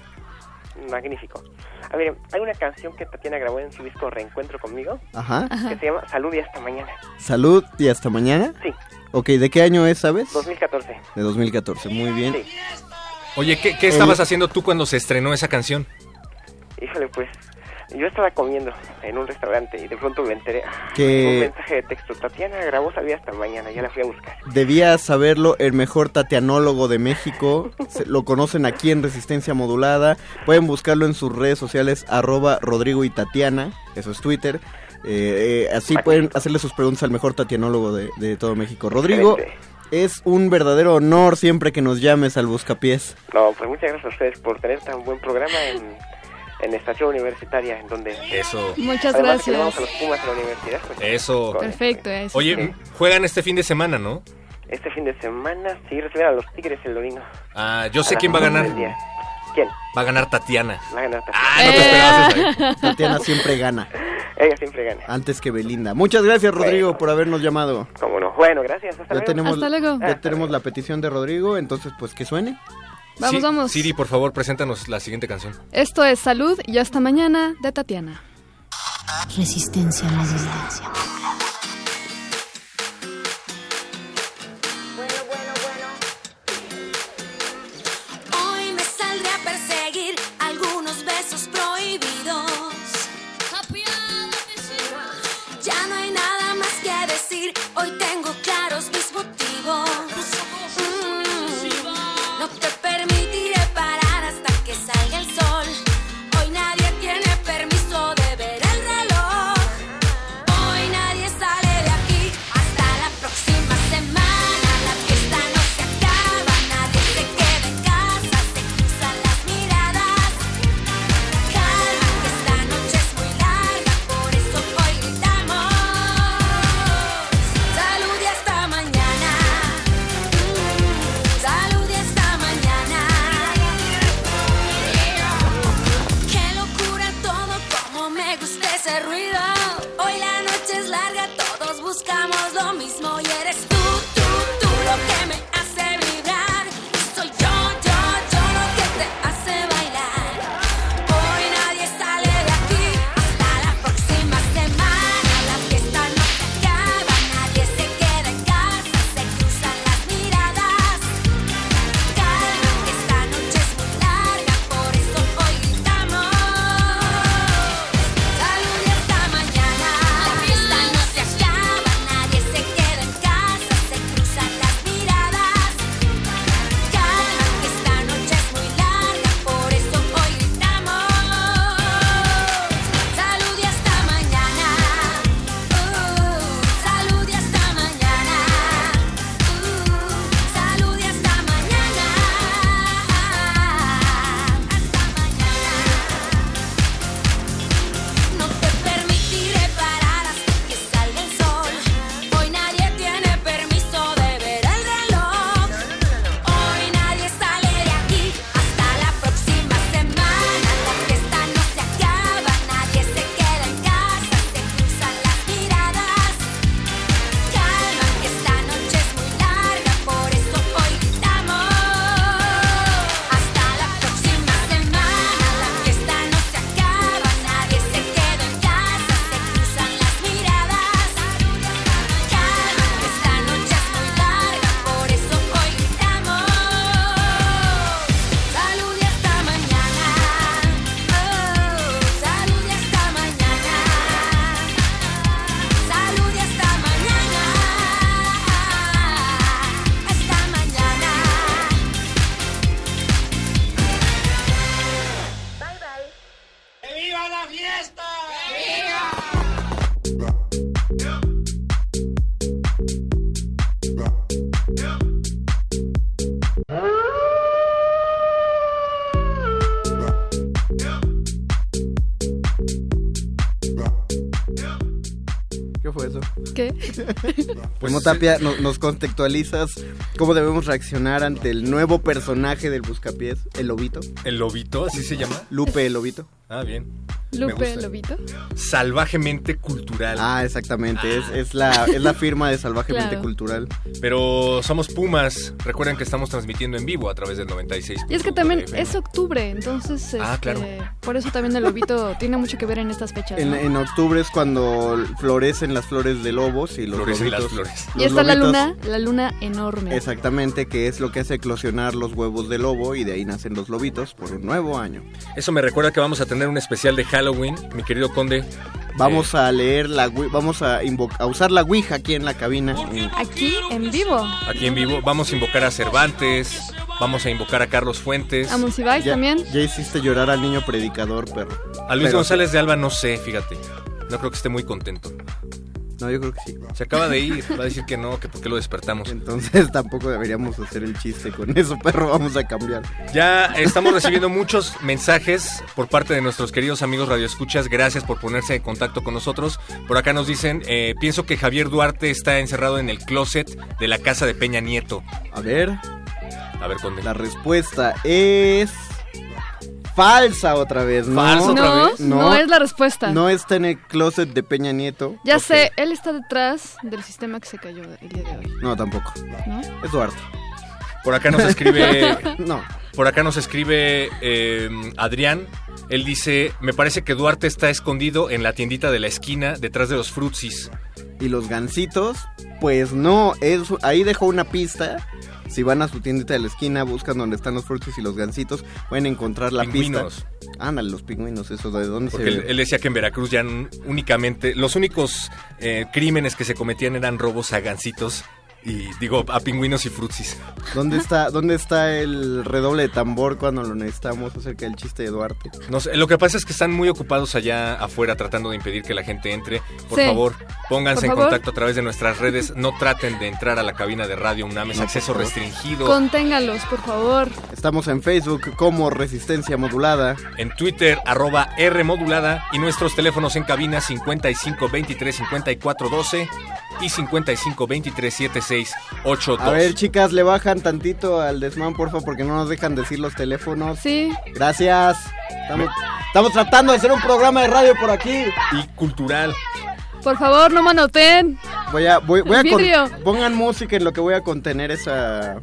Magnífico. A ver, hay una canción que Tatiana grabó en su disco Reencuentro conmigo. Ajá. Que se llama Salud y hasta mañana. Salud y hasta mañana. Sí. Ok, ¿de qué año es, sabes? 2014. De 2014, muy bien. Sí. Oye, ¿qué, qué estabas haciendo tú cuando se estrenó esa canción? Híjole, pues yo estaba comiendo en un restaurante y de pronto me enteré. ah, Que- Un mensaje de texto. Tatiana grabó y hasta mañana. Ya la fui a buscar. Debía saberlo el mejor tatianólogo de México. Se- lo conocen aquí en Resistencia Modulada. Pueden buscarlo en sus redes sociales, arroba Rodrigo y Tatiana. Eso es Twitter. Eh, eh, así pueden hacerle sus preguntas al mejor tatianólogo de, de todo México. Rodrigo, es un verdadero honor siempre que nos llames al Buscapiés. No, pues muchas gracias a ustedes por tener tan buen programa en, en estación universitaria, en donde... Eso. Muchas Además gracias. vamos a los Pumas en la universidad. pues, Eso. Perfecto, eso Oye, sí. juegan este fin de semana, ¿no? Este fin de semana sí reciben a los Tigres el domingo. Ah, yo sé quién va a ganar. ¿Quién? Va a ganar Tatiana. Va a ganar Ah, no te esperabas esa, ¿eh? Tatiana siempre gana. Ella siempre gana. Antes que Belinda. Muchas gracias, Rodrigo, por habernos llamado. Cómo no. Bueno, gracias. Hasta Ya luego. tenemos, Hasta luego. ya tenemos la petición de Rodrigo, entonces pues que suene. Vamos, Sí, vamos. Siri, por favor, preséntanos la siguiente canción. Esto es Salud y hasta mañana de Tatiana. Resistencia modulada. Pues Tapia, no- nos contextualizas cómo debemos reaccionar ante el nuevo personaje del Buscapiés, el Lobito. ¿El Lobito? ¿Así se llama? Lupe el Lobito. Ah, bien. Lupe gusta. Lobito. Salvajemente cultural. Ah, exactamente. Es, es la, es la firma de Salvajemente Claro. Cultural. Pero somos Pumas. Recuerden que estamos transmitiendo en vivo a través del 96. Y es que también es octubre, entonces Ah, este, claro. por eso también el lobito tiene mucho que ver en estas fechas. En, ¿no? en octubre es cuando florecen las flores de lobos y los Florecen las lobitos- flores. y está la lobitos- luna, la luna enorme. Exactamente, que es lo que hace eclosionar los huevos de lobo y de ahí nacen los lobitos por un nuevo año. Eso me recuerda que vamos a tener un especial de Halloween, mi querido Conde. Vamos a leer la vamos a, a usar la Ouija aquí en la cabina. Aquí en vivo. Aquí en vivo vamos a invocar a Cervantes, vamos a invocar a Carlos Fuentes. A Monsiváis también. ya hiciste llorar al niño predicador, perro. A Luis Pero- González de Alba no sé, fíjate. No creo que esté muy contento. No, yo creo que sí. Se acaba de ir, va a decir que no, que por qué lo despertamos. Entonces tampoco deberíamos hacer el chiste con eso, perro. Vamos a cambiar. Ya estamos recibiendo muchos mensajes por parte de nuestros queridos amigos radioescuchas. Gracias por ponerse en contacto con nosotros. Por acá nos dicen, eh, pienso que Javier Duarte está encerrado en el closet de la casa de Peña Nieto. A ver, A ver, Conde. la respuesta es falsa otra vez, ¿no? ¿Falsa otra No, vez? no, es la respuesta. No está en el closet de Peña Nieto. Ya sé, él está detrás del sistema que se cayó el día de hoy. No, tampoco. ¿No? Es Duarte. Por acá nos escribe... No. Por acá nos escribe eh, Adrián. Él dice, me parece que Duarte está escondido en la tiendita de la esquina detrás de los frutsis. Y los gansitos, pues no, es, ahí dejó una pista. Si van a su tiendita de la esquina, buscan donde están los frutos y los gansitos, pueden encontrar la Pingüinos. pista. Ándale, los pingüinos, eso, ¿de dónde Porque se él, él decía que en Veracruz ya únicamente los únicos eh, crímenes que se cometían eran robos a gancitos y digo a pingüinos y frutsis. ¿Dónde está, ¿Dónde está el redoble de tambor cuando lo necesitamos acerca del chiste de Duarte? No sé, lo que pasa es que están muy ocupados allá afuera tratando de impedir que la gente entre. Por Sí. favor, pónganse Por en favor. contacto a través de nuestras redes. No traten de entrar a la cabina de Radio UNAM, es No, acceso restringido. Conténgalos, por favor. Estamos en Facebook como Resistencia Modulada. En Twitter, arroba R modulada y nuestros teléfonos en cabina 55 23 54 12 y 55 23 76 82. A ver, chicas, le bajan tantito al desmán, porfa, porque no nos dejan decir los teléfonos. Sí. Gracias. Estamos, estamos tratando de hacer un programa de radio por aquí. Y cultural. Por favor, no manoten. Voy a, voy, voy a con- pongan música en lo que voy a contener esa.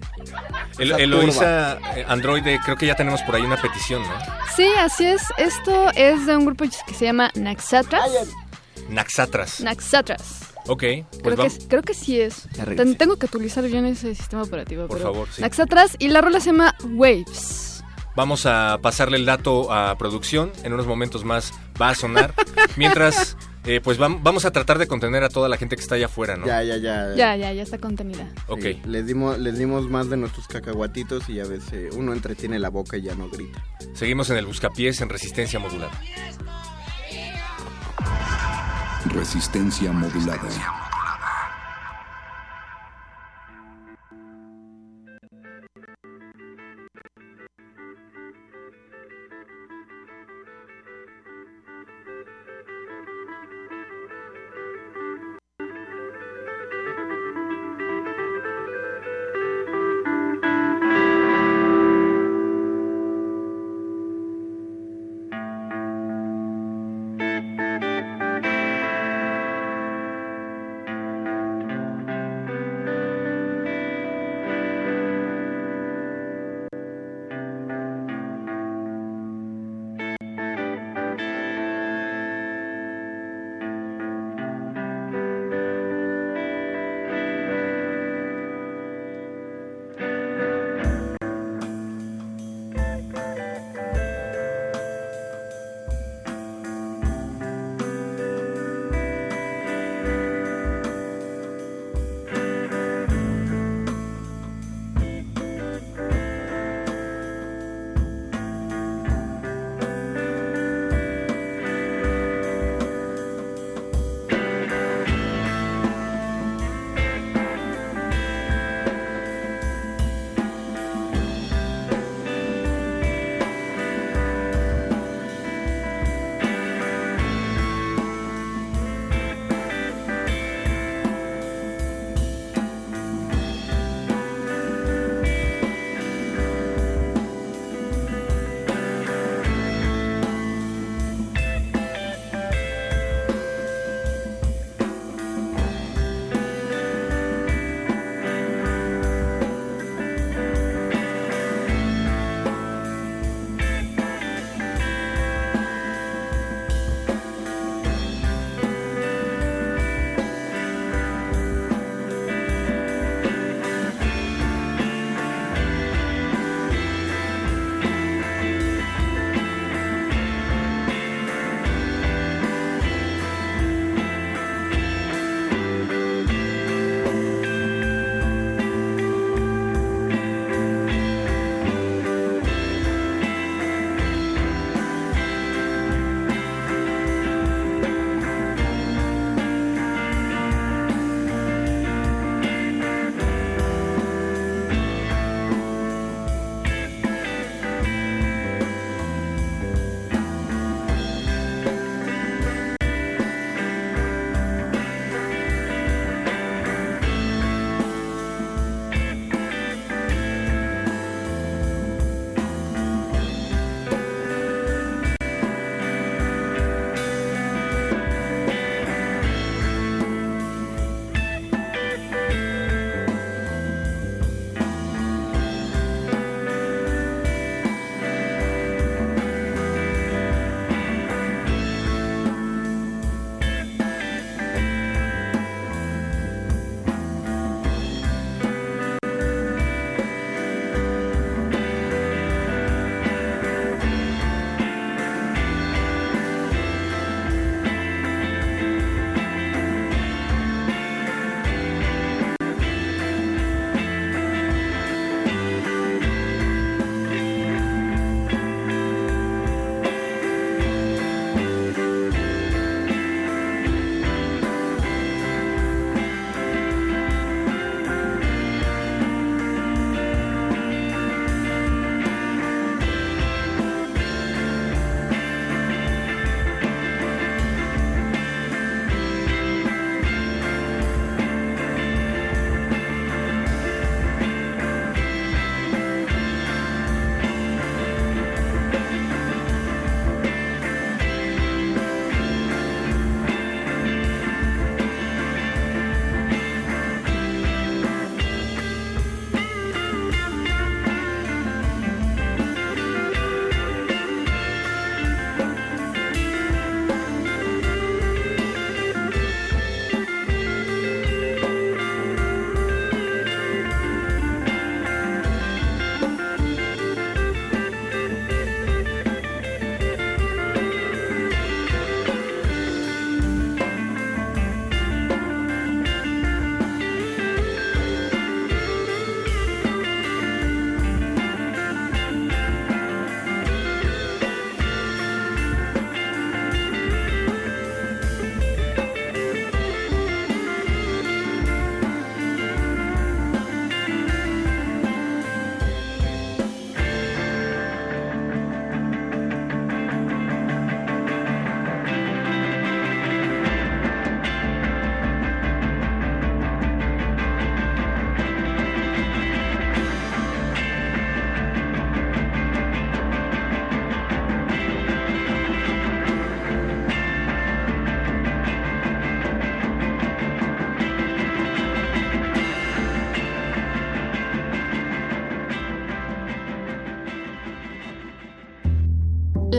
El, esa Eloisa eh, Androide, creo que ya tenemos por ahí una petición, ¿no? Sí, así es. Esto es de un grupo que se llama Naxatras. Naxatras. Naxatras. Ok, pues Creo que, creo que sí es. Ya tengo que actualizar bien ese sistema operativo. Por pero favor, sí. Naxatras y la rola se llama Waves. Vamos a pasarle el dato a producción. En unos momentos más va a sonar. Mientras, eh, pues vam- vamos a tratar de contener a toda la gente que está allá afuera, ¿no? Ya, ya, ya. Ya, ya, ya está contenida. Ok. Sí, les, dimos, les dimos más de nuestros cacahuatitos y a veces uno entretiene la boca y ya no grita. Seguimos en el buscapiés en resistencia modulada. Resistencia modulada.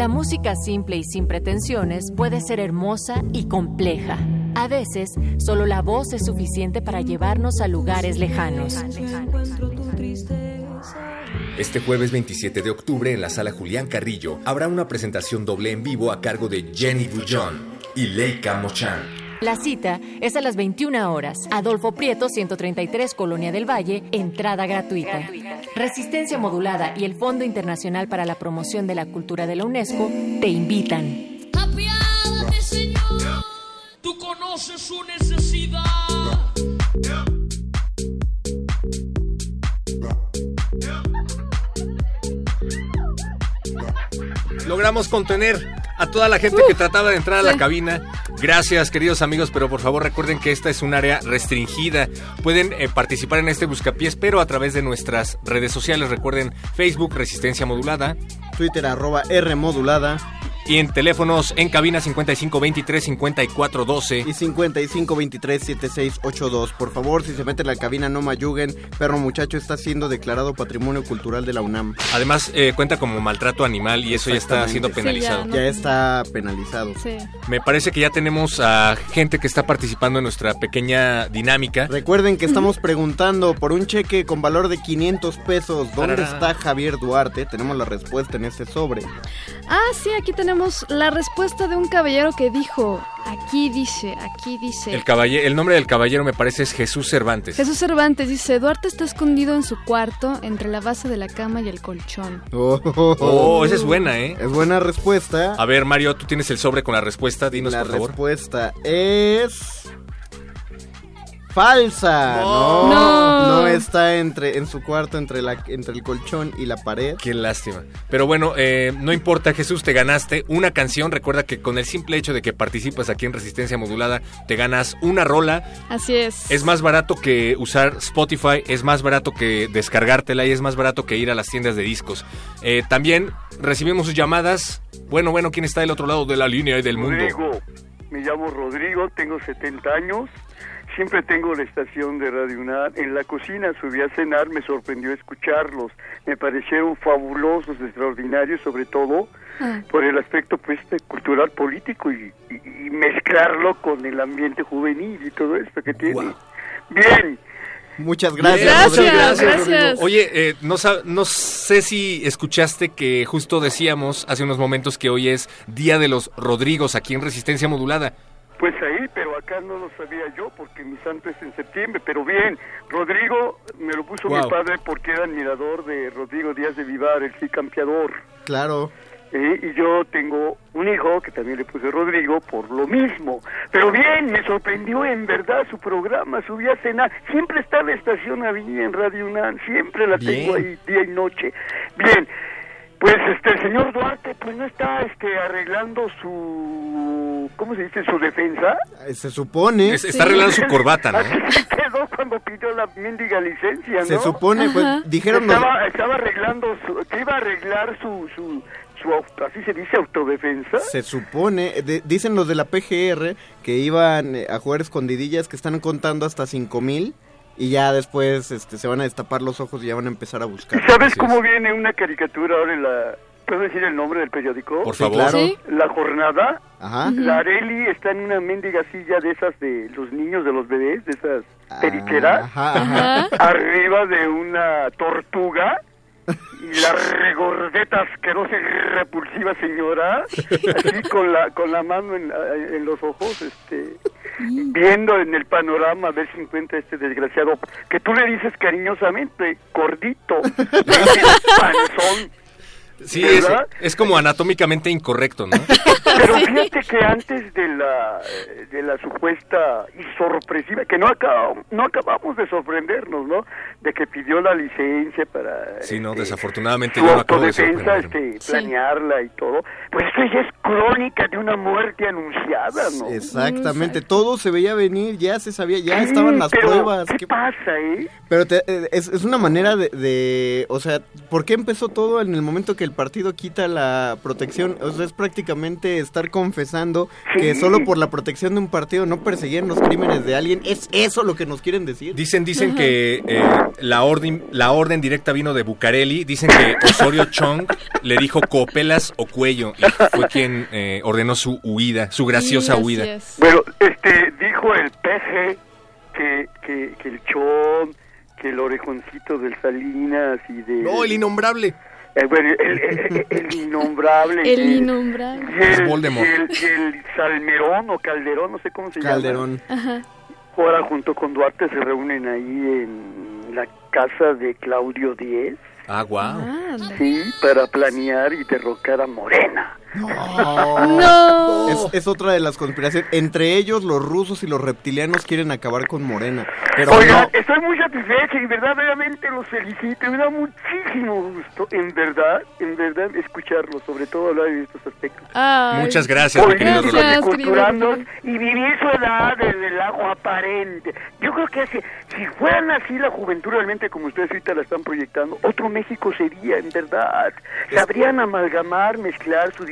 Música simple y sin pretensiones puede ser hermosa y compleja. A veces, solo la voz es suficiente para llevarnos a lugares lejanos. Este jueves 27 de octubre en la sala Julián Carrillo habrá una presentación doble en vivo a cargo de Jenny Bullón y Leica Mochan. La cita es a las 21 horas. Adolfo Prieto, 133, Colonia del Valle, entrada gratuita. Resistencia Modulada y el Fondo Internacional para la Promoción de la Cultura de la UNESCO te invitan. Apiádate, Señor. Tú conoces su necesidad. Logramos contener a toda la gente que trataba de entrar a la cabina. Gracias, queridos amigos, pero por favor recuerden que esta es un área restringida. Pueden eh, participar en este buscapiés, pero a través de nuestras redes sociales. Recuerden Facebook Resistencia Modulada. Twitter arroba R modulada. Y en teléfonos en cabina 5523 5412 Y 5523 7682. Por favor, si se meten a la cabina, no mayuguen. Perro muchacho está siendo declarado Patrimonio Cultural de la UNAM. Además, eh, cuenta como maltrato animal y eso ya está siendo penalizado. ya, está penalizado. Me parece que ya tenemos a gente que está participando en nuestra pequeña dinámica. Recuerden que estamos preguntando por un cheque con valor de 500 pesos. ¿Dónde está Javier Duarte? Tenemos la respuesta en este sobre. Ah, sí, aquí tenemos la respuesta de un caballero que dijo, aquí dice, aquí dice. El, caballe- el nombre del caballero me parece es Jesús Cervantes. Jesús Cervantes dice, Duarte está escondido en su cuarto entre la base de la cama y el colchón. Oh, esa es buena, ¿eh? Es buena respuesta. A ver, Mario, tú tienes el sobre con la respuesta. Dinos, La por favor. respuesta es falsa. No. No, está entre en su cuarto entre la entre el colchón y la pared. Qué lástima. Pero bueno, eh, no importa, Jesús, te ganaste una canción. Recuerda que con el simple hecho de que participas aquí en Resistencia Modulada, te ganas una rola. Así es. Es más barato que usar Spotify, es más barato que descargártela y es más barato que ir a las tiendas de discos. Eh, también recibimos sus llamadas. Bueno, bueno, ¿quién está del otro lado de la línea y del mundo? Rodrigo, me llamo Rodrigo, tengo 70 años, siempre tengo la estación de Radio UNAM. En la cocina subí a cenar, me sorprendió escucharlos, me parecieron fabulosos, extraordinarios, sobre todo por el aspecto pues de cultural político y, y- y mezclarlo con el ambiente juvenil y todo esto que tiene. Bien, Muchas gracias. Rodrigo. Rodrigo. Oye, eh, no, no sé si escuchaste que justo decíamos hace unos momentos que hoy es Día de los Rodrigos aquí en Resistencia Modulada. Pues ahí, pero acá no lo sabía yo porque mi santo es en septiembre. Pero bien, Rodrigo me lo puso Wow. mi padre porque era admirador de Rodrigo Díaz de Vivar, el sí campeador. Claro. Eh, y yo tengo un hijo que también le puse Rodrigo por lo mismo. Pero bien, me sorprendió en verdad su programa, subí a cenar. Siempre está la estación ahí en Radio UNAM, siempre la tengo ahí día y noche. Bien, pues este el señor Duarte pues no está este arreglando su ¿cómo se dice? su defensa. Eh, Se supone. Es- está arreglando su corbata, ¿no? Así se quedó cuando pidió la mendiga licencia, ¿no? Se supone, pues, Ajá. dijeron Estaba, estaba arreglando, su, que iba a arreglar su, su, su, auto- así se dice, autodefensa. Se supone, eh, de- dicen los de la PGR que iban eh, a jugar escondidillas que están contando hasta 5000 y ya después este, se van a destapar los ojos y ya van a empezar a buscar. ¿Sabes cómo viene una caricatura ahora en la... ¿Puedo decir el nombre del periódico? Por Sí, favor. claro. Sí. La jornada. Ajá. La Areli está en una mendiga silla de esas de los niños, de los bebés, de esas periqueras. Ajá, ajá. Arriba de una tortuga. Y la regordeta asquerosa y repulsiva señora, así con la, con la mano en, en los ojos, este, viendo en el panorama a ver si encuentra este desgraciado, que tú le dices cariñosamente, gordito, panzón. Sí, es, como anatómicamente incorrecto, ¿no? Pero fíjate que antes de la de la supuesta y sorpresiva, que no acabamos, no acabamos de sorprendernos, ¿no? De que pidió la licencia para Sí, no, desafortunadamente su yo no acabo de este, planearla y todo. Pues esto ya es crónica de una muerte anunciada, ¿no? Exactamente, todo se veía venir, ya se sabía, ya Sí, estaban las pero pruebas. ¿Qué pasa, eh? Pero te- eh, es, es una manera de, de- o sea, ¿por qué empezó todo en el momento que el partido quita la protección. O sea, es prácticamente estar confesando que solo por la protección de un partido no perseguían los crímenes de alguien. ¿Es eso lo que nos quieren decir? Dicen, dicen que eh, la orden, la orden directa vino de Bucareli. Dicen que Osorio Chong le dijo copelas o cuello y fue quien eh, ordenó su huida, su graciosa huida. Bueno, este, dijo el peje que, que, que el chon, que el orejoncito del Salinas y de... No, el innombrable. Eh, bueno, el, el- el innombrable. El innombrable. Y el, Voldemort. y el- y el Salmerón o Calderón, no sé cómo se Calderón. Ajá. Ahora junto con Duarte se reúnen ahí en la casa de Claudio Díez. Ah, wow. Sí, para planear y derrocar a Morena. No. Es, es otra de las conspiraciones. Entre ellos, los rusos y los reptilianos quieren acabar con Morena. Pero Oigan, no. estoy muy satisfecho y verdaderamente los felicito. Me da muchísimo gusto, en verdad, en verdad, escucharlos, sobre todo hablar de estos aspectos. Ay. Muchas gracias, mi querido Políticos Rolando. y vivir su edad desde el agua aparente. Yo creo que si, si fueran así la juventud realmente como ustedes ahorita la están proyectando, otro México sería, en verdad. Sabrían amalgamar, mezclar su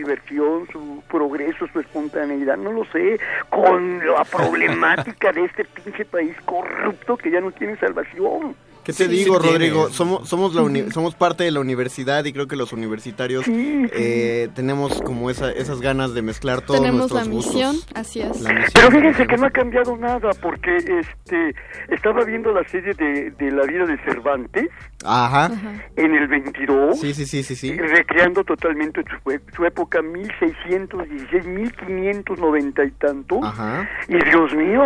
su progreso, su espontaneidad, no lo sé, con la problemática de este pinche país corrupto que ya no tiene salvación. ¿Qué te Sí, digo, sí Rodrigo? tienes. Somos somos la uni- somos parte de la universidad y creo que los universitarios eh, tenemos como esa, esas ganas de mezclar todos Tenemos la nuestros misión, gustos. así es. La misión. Pero fíjense que no ha cambiado nada, porque este estaba viendo la serie de, de La vida de Cervantes Ajá. en el 22, Sí, sí, sí, sí, sí. recreando totalmente su, su época 1616, 1590 y tanto. Ajá. Y Dios mío,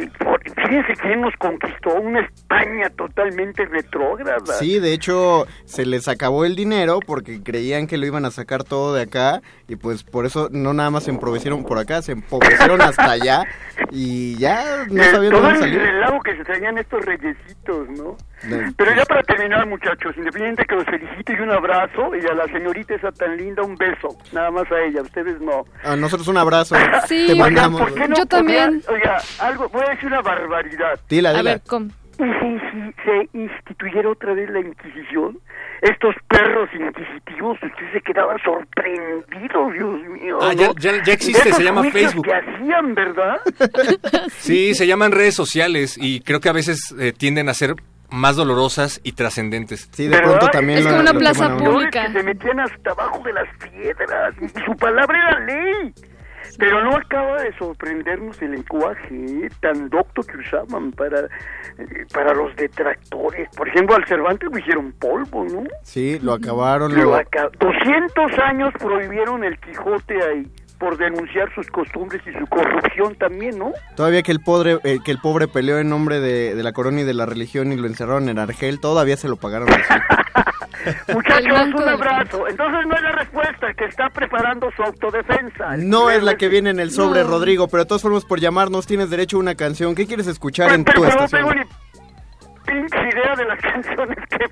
y- por- fíjense quién nos conquistó, una España totalmente retrógrada. Sí, de hecho se les acabó el dinero porque creían que lo iban a sacar todo de acá y pues por eso no nada más se empobrecieron por acá, se empobrecieron hasta allá y ya no Eh, sabían todo dónde el salir. relajo que se traían estos reyesitos, ¿no? De- Pero ya para terminar, muchachos, independiente que los felicito y un abrazo, y a la señorita esa tan linda un beso, nada más a ella, ustedes no. A nosotros un abrazo. Sí. Te. ¿Por qué no Yo también. oiga, algo, voy a decir una barbaridad. Dila, A dila. ver, ¿cómo? ¿Y si, si se instituyera otra vez la Inquisición? Estos perros inquisitivos, ustedes se quedaban sorprendidos, Dios mío. Ah, ¿no? ya- ya- ya existe, se llama Facebook. que hacían, ¿verdad? Sí, se llaman redes sociales y creo que a veces eh, tienden a ser más dolorosas y trascendentes. Sí, de pronto también Es como una plaza pública. que se metían hasta abajo de las piedras. Y su palabra era ley. Pero no acaba de sorprendernos el lenguaje eh, tan docto que usaban para, eh, para los detractores. Por ejemplo, al Cervantes lo hicieron polvo, ¿no? Sí, lo acabaron. Lo Lo... aca- 200 años prohibieron el Quijote ahí por denunciar sus costumbres y su corrupción también, ¿no? Todavía que el pobre eh, que el pobre peleó en nombre de, de la corona y de la religión y lo encerraron en Argel, todavía se lo pagaron. Muchachos, un abrazo. Entonces no es la respuesta, que está preparando su autodefensa. No es la que viene en el sobre, No. Rodrigo, pero de todas formas por llamarnos tienes derecho a una canción. ¿Qué quieres escuchar en Pero tu no estación? tengo pinche idea de las canciones que...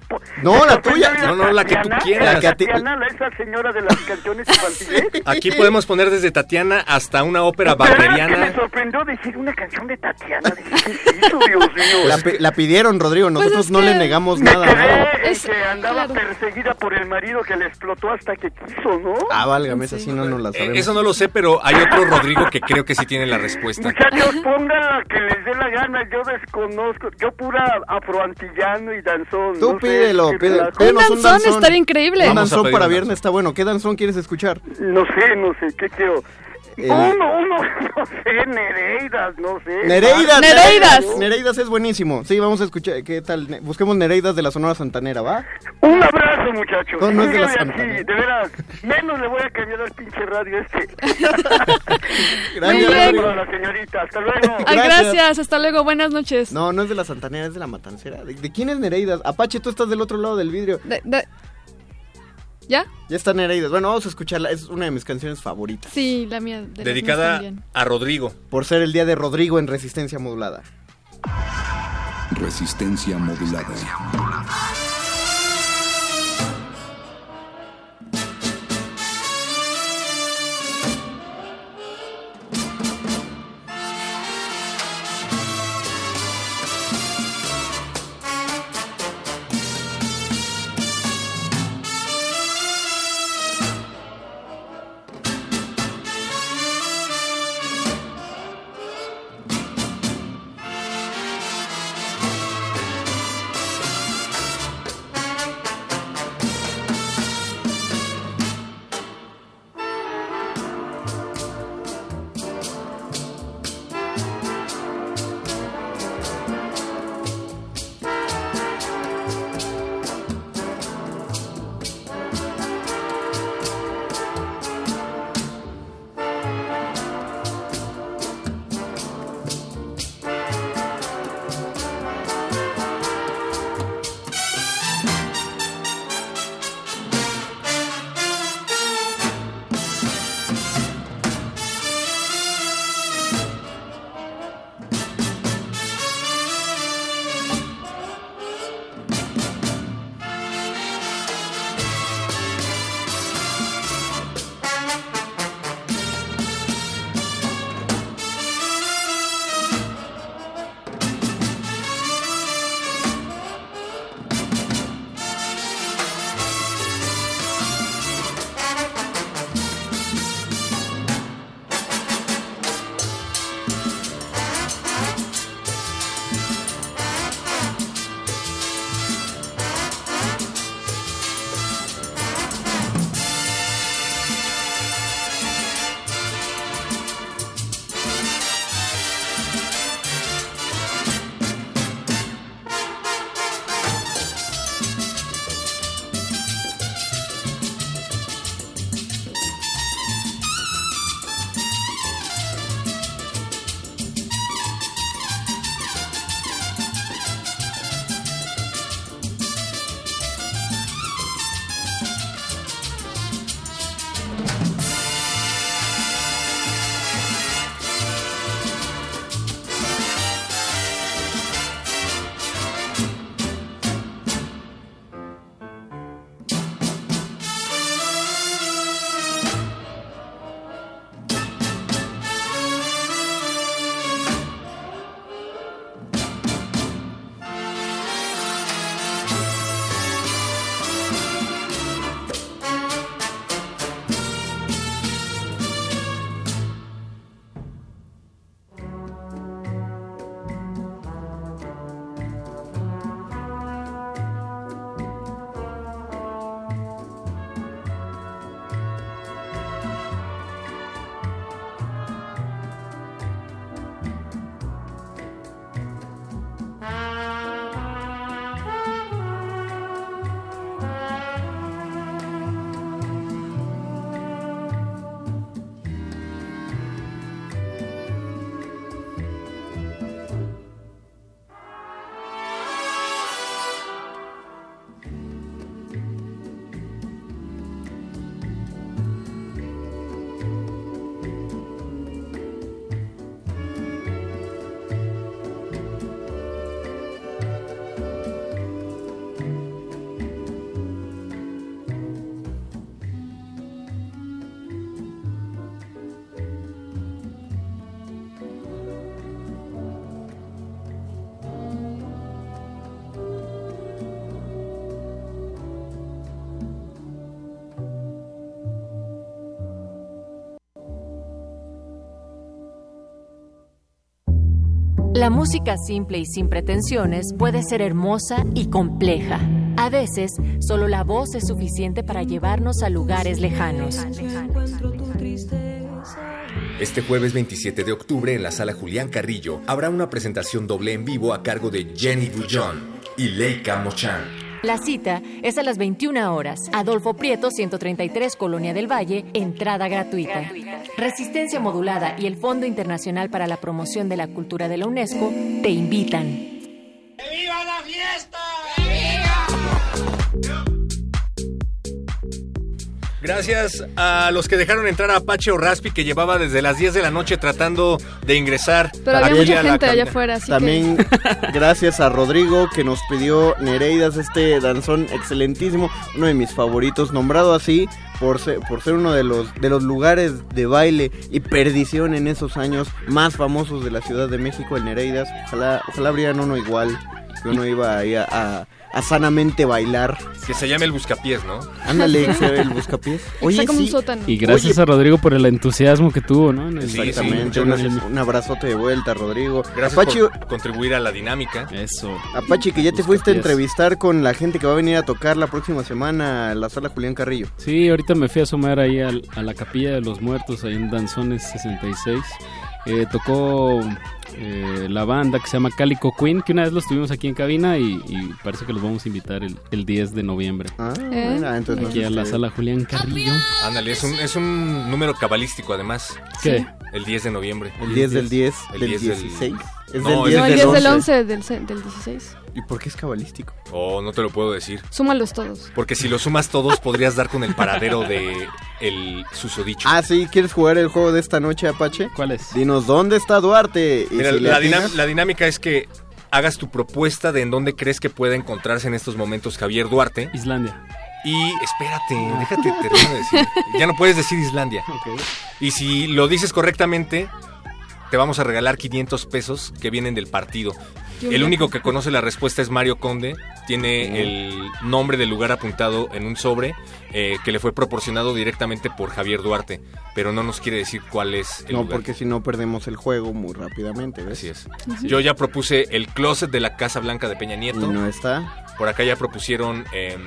No, la tuya. No, no, la que tú quieras. era La que a ti- Tatiana, la- esa señora de las canciones infantiles. Aquí podemos poner desde Tatiana hasta una ópera ¿Verdad que me sorprendió decir una canción de Tatiana? Dije, ¿qué es eso, Dios mío? La, pi- la pidieron, Rodrigo, nosotros Pues es no le que- negamos Me nada. quedé ¿no? en Es- que andaba claro. perseguida por el marido que le explotó hasta que quiso, ¿no? Ah, válgame, esa sí no nos la Eh, sabemos. eso no lo sé, pero hay otro Rodrigo que creo que sí tiene la respuesta. Muchachos, pónganla que les dé la gana, yo desconozco, yo pura afroantillano y danzón. Tú no sé, pídelo, qué pídelo. relajo. Pídenos Un danzón estaría increíble. Un danzón para un viernes danzón. está bueno. ¿Qué danzón quieres escuchar? No sé, no sé, ¿qué quiero? El- Uno, uno, no sé, Nereidas, no sé. Nereidas. Nereidas. Nereidas es buenísimo. Sí, vamos a escuchar. ¿Qué tal? Busquemos Nereidas de la Sonora Santanera, ¿va? Un abrazo, muchachos. No, no es de la Síganle Santa, así, ¿no? de veras. Menos le voy a cambiar al pinche radio este. Gracias, a la señorita, hasta luego. Ay, Gracias. gracias. Hasta luego. Buenas noches. No, no es de la Santanera, es de la Matancera. ¿De, de quién es Nereidas? Apache, tú estás del otro lado del vidrio. De- de- ¿Ya? Ya está Nereidas. Bueno, vamos a escucharla. Es una de mis canciones favoritas. Sí, la mía. de Dedicada a Rodrigo. Por ser el día de Rodrigo en Resistencia Modulada. Resistencia modulada. La música simple y sin pretensiones puede ser hermosa y compleja. A veces, solo la voz es suficiente para llevarnos a lugares lejanos. Este jueves 27 de octubre en la sala Julián Carrillo habrá una presentación doble en vivo a cargo de Jenny Bullón y Leica Mochan. La cita es a las 21 horas. Adolfo Prieto, 133, Colonia del Valle, entrada gratuita. Resistencia Modulada y el Fondo Internacional para la Promoción de la Cultura de la UNESCO te invitan. ¡Viva Gracias a los que dejaron entrar a Apache o Raspi que llevaba desde las 10 de la noche tratando de ingresar. Pero había mucha a la gente allá afuera, así También gracias a Rodrigo que nos pidió Nereidas, este danzón excelentísimo, uno de mis favoritos, nombrado así por ser, por ser uno de los, de los lugares de baile y perdición en esos años más famosos de la Ciudad de México, el Nereidas. Ojalá, ojalá abrieran uno igual, que uno iba ahí a, a- a sanamente bailar. Que se llame el Buscapiés, ¿no? Ándale, que sea el buscapiés. Oye, sí. Y gracias a Rodrigo por el entusiasmo que tuvo, ¿no? En el- Exactamente, en un, un abrazote de vuelta, Rodrigo. Gracias Apache, por contribuir a la dinámica. Eso. Apache, que ya te fuiste a entrevistar con la gente que va a venir a tocar la próxima semana a la sala Julián Carrillo. Sí, ahorita me fui a asomar ahí al- a la capilla de los muertos, ahí en Danzones 66. Eh, tocó eh, la banda que se llama Calico Queen, que una vez los tuvimos aquí en cabina y, y parece que los vamos a invitar el, el 10 de noviembre. Ah, ¿Eh? mira, entonces Aquí no a la si- sala Julián Carrillo. Ándale, es un, es un número cabalístico además. ¿Qué? El 10 de noviembre. El 10 del 10, El del 10 del- 16. Es No, del es 10 No, el del 10 del 11. 11 del, del 16. ¿Y por qué es cabalístico? Oh, no te lo puedo decir. Súmalos todos. Porque si lo sumas todos podrías dar con el paradero de el susodicho. Ah, sí, ¿quieres jugar el juego de esta noche, Apache? ¿Cuál es? Dinos, ¿dónde está Duarte? Y Mira, si la, dinámica es que hagas tu propuesta de en dónde crees que pueda encontrarse en estos momentos Javier Duarte. Islandia. Y espérate, déjate terminar de decir. Ya no puedes decir Islandia. Y si lo dices correctamente, te vamos a regalar 500 pesos que vienen del partido. El único que conoce la respuesta es Mario Conde. Tiene el nombre del lugar apuntado en un sobre eh, que le fue proporcionado directamente por Javier Duarte. Pero no nos quiere decir cuál es el No, lugar. porque si no perdemos el juego muy rápidamente, ¿ves? Así es. Yo ya propuse el closet de la Casa Blanca de Peña Y Nieto. no está. Por acá ya propusieron em,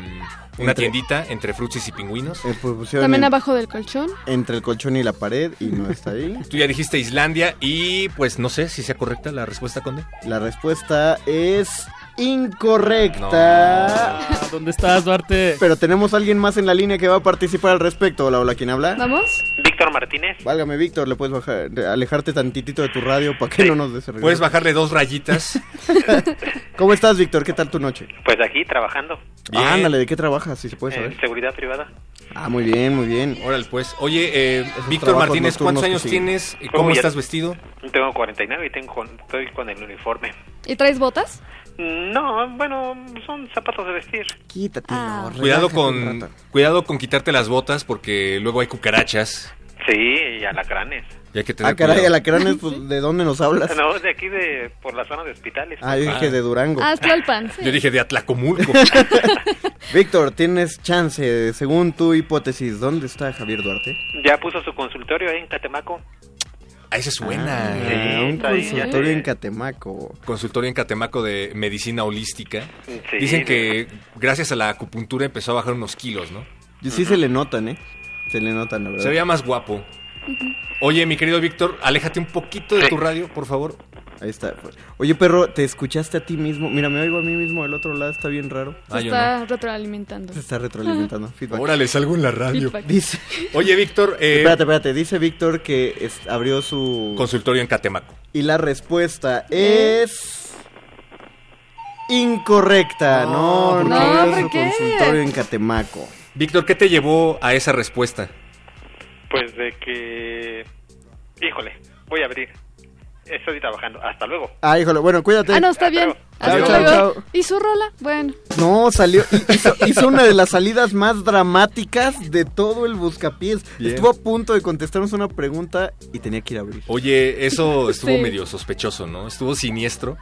una Entre- tiendita entre frutsis y pingüinos. Eh, propusieron También en- abajo del colchón. entre el colchón y la pared y no está ahí. Tú ya dijiste Islandia y pues no sé si sea correcta la respuesta, Conde. La respuesta es incorrecta. ¿Dónde estás, Duarte? Pero tenemos a alguien más en la línea que va a participar al respecto. Hola, hola, ¿quién habla? ¿Vamos? Víctor Martínez. Válgame, Víctor, le puedes bajar, alejarte tantitito de tu radio para que no nos des el Puedes bajarle dos rayitas. ¿Cómo estás, Víctor? ¿Qué tal tu noche? Pues aquí trabajando Bien. Ándale, ¿de qué trabajas? Si se puede saber. en seguridad privada. Ah, muy bien, muy bien. Órale, pues. Oye, eh, Víctor Martínez, ¿cuántos años tienes? ¿Y ¿Cómo estás vestido? Tengo 49 y tengo con- estoy con el uniforme. ¿Y traes botas? No, bueno, son zapatos de vestir. Quítate. Ah. Cuidado con, cuidado con quitarte las botas porque luego hay cucarachas Sí, y alacranes. y hay que tener Ah, caray, cuidado. alacranes, pues, ¿de dónde nos hablas? No, de aquí de por la zona de hospitales. Ah, yo dije de Durango. Ah, es Tlalpan. sí. Yo dije de Atlacomulco. Víctor, tienes chance, según tu hipótesis, ¿dónde está Javier Duarte? Ya puso su consultorio ahí en Catemaco. Ah, esa es buena. Ah, Sí, un consultorio en. Catemaco. Consultorio en Catemaco de medicina holística. Sí. Dicen que gracias a la acupuntura empezó a bajar unos kilos, ¿no? Y sí se le notan, ¿eh? Se le notan, la verdad. Se veía más guapo. Oye, mi querido Víctor, aléjate un poquito de Sí. tu radio, por favor. Ahí está. Oye, perro, ¿te escuchaste a ti mismo? Mira, me oigo a mí mismo del otro lado, está bien raro. Ah, Se yo está retroalimentando. Se está retroalimentando. Feedback. Órale, salgo en la radio. Feedback. Dice... Oye, Víctor, eh, Espérate, espérate. Dice Víctor que es- abrió su... consultorio en Catemaco. Y la respuesta es... Incorrecta, no, No, abrió ¿por su qué? consultorio en Catemaco. Víctor, ¿qué te llevó a esa respuesta? Pues de que... Híjole, voy a abrir. Estoy trabajando. Hasta luego. Ah, híjole, bueno, cuídate. Ah, no, está bien. Hasta Chao, chao, luego. chao. ¿Y su rola? Bueno. No, salió, hizo, hizo una de las salidas más dramáticas de todo el buscapiés. Bien. Estuvo a punto de contestarnos una pregunta y tenía que ir a abrir. Oye, eso estuvo Sí. medio sospechoso, ¿no? Estuvo siniestro.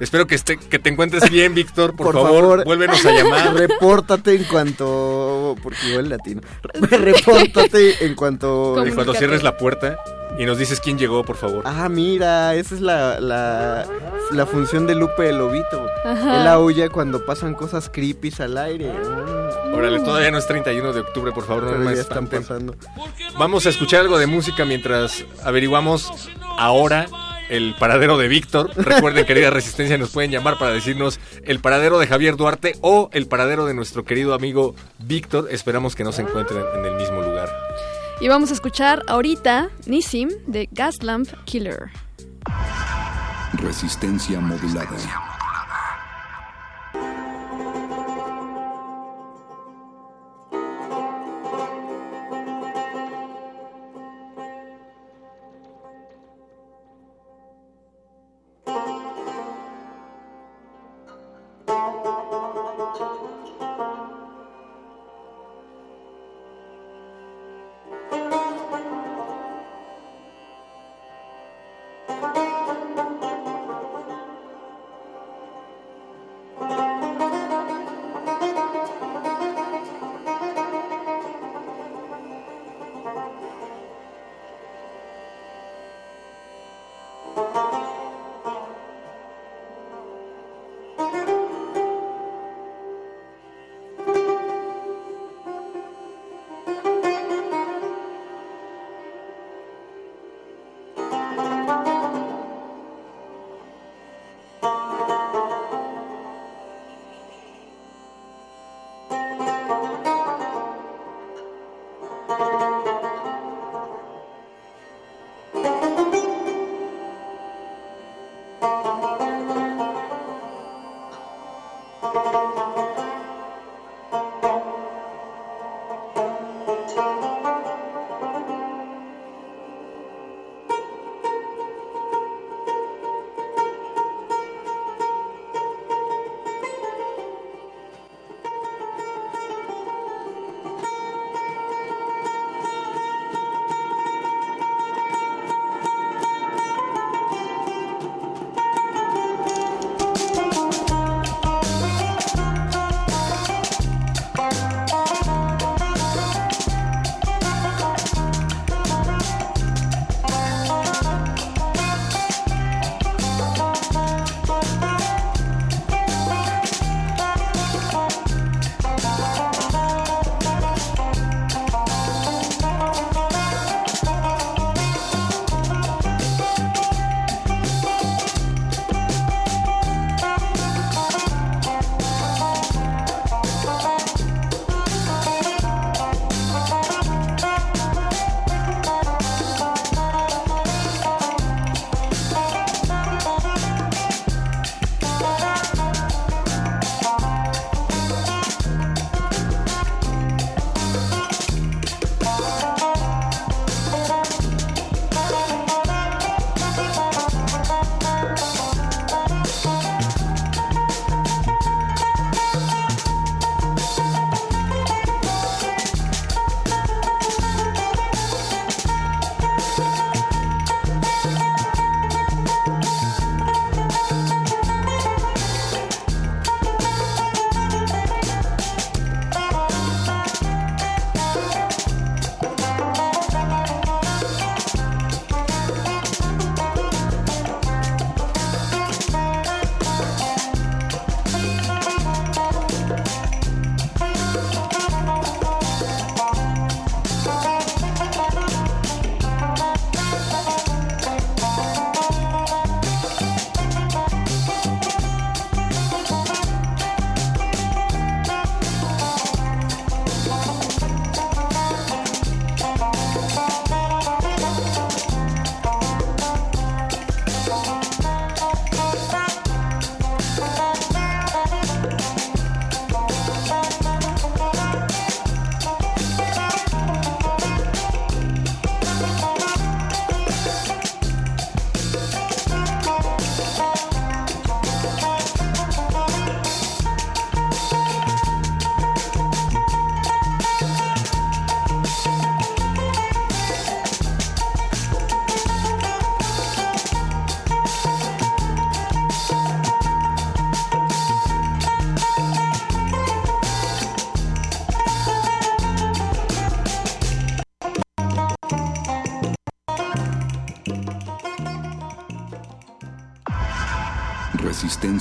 Espero que, esté, que te encuentres bien, Víctor. Por, Por favor, favor. vuélvenos a llamar. Repórtate en cuanto. Porque igual latino. Repórtate en cuanto. Y cuando cierres la puerta. Y nos dices quién llegó, por favor. Ah, mira, esa es la, la, la función de Lupe el Lobito. Ajá. Él aúlla cuando pasan cosas creepy al aire. Órale, todavía no es 31 de octubre, por favor, no me ya están pasando. Vamos a escuchar algo de música mientras averiguamos ahora el paradero de Víctor. Recuerden, querida Resistencia, nos pueden llamar para decirnos el paradero de Javier Duarte o el paradero de nuestro querido amigo Víctor. Esperamos que no se encuentren en el mismo lugar. Y vamos a escuchar ahorita Nissim de Gaslamp Killer. Resistencia modulada.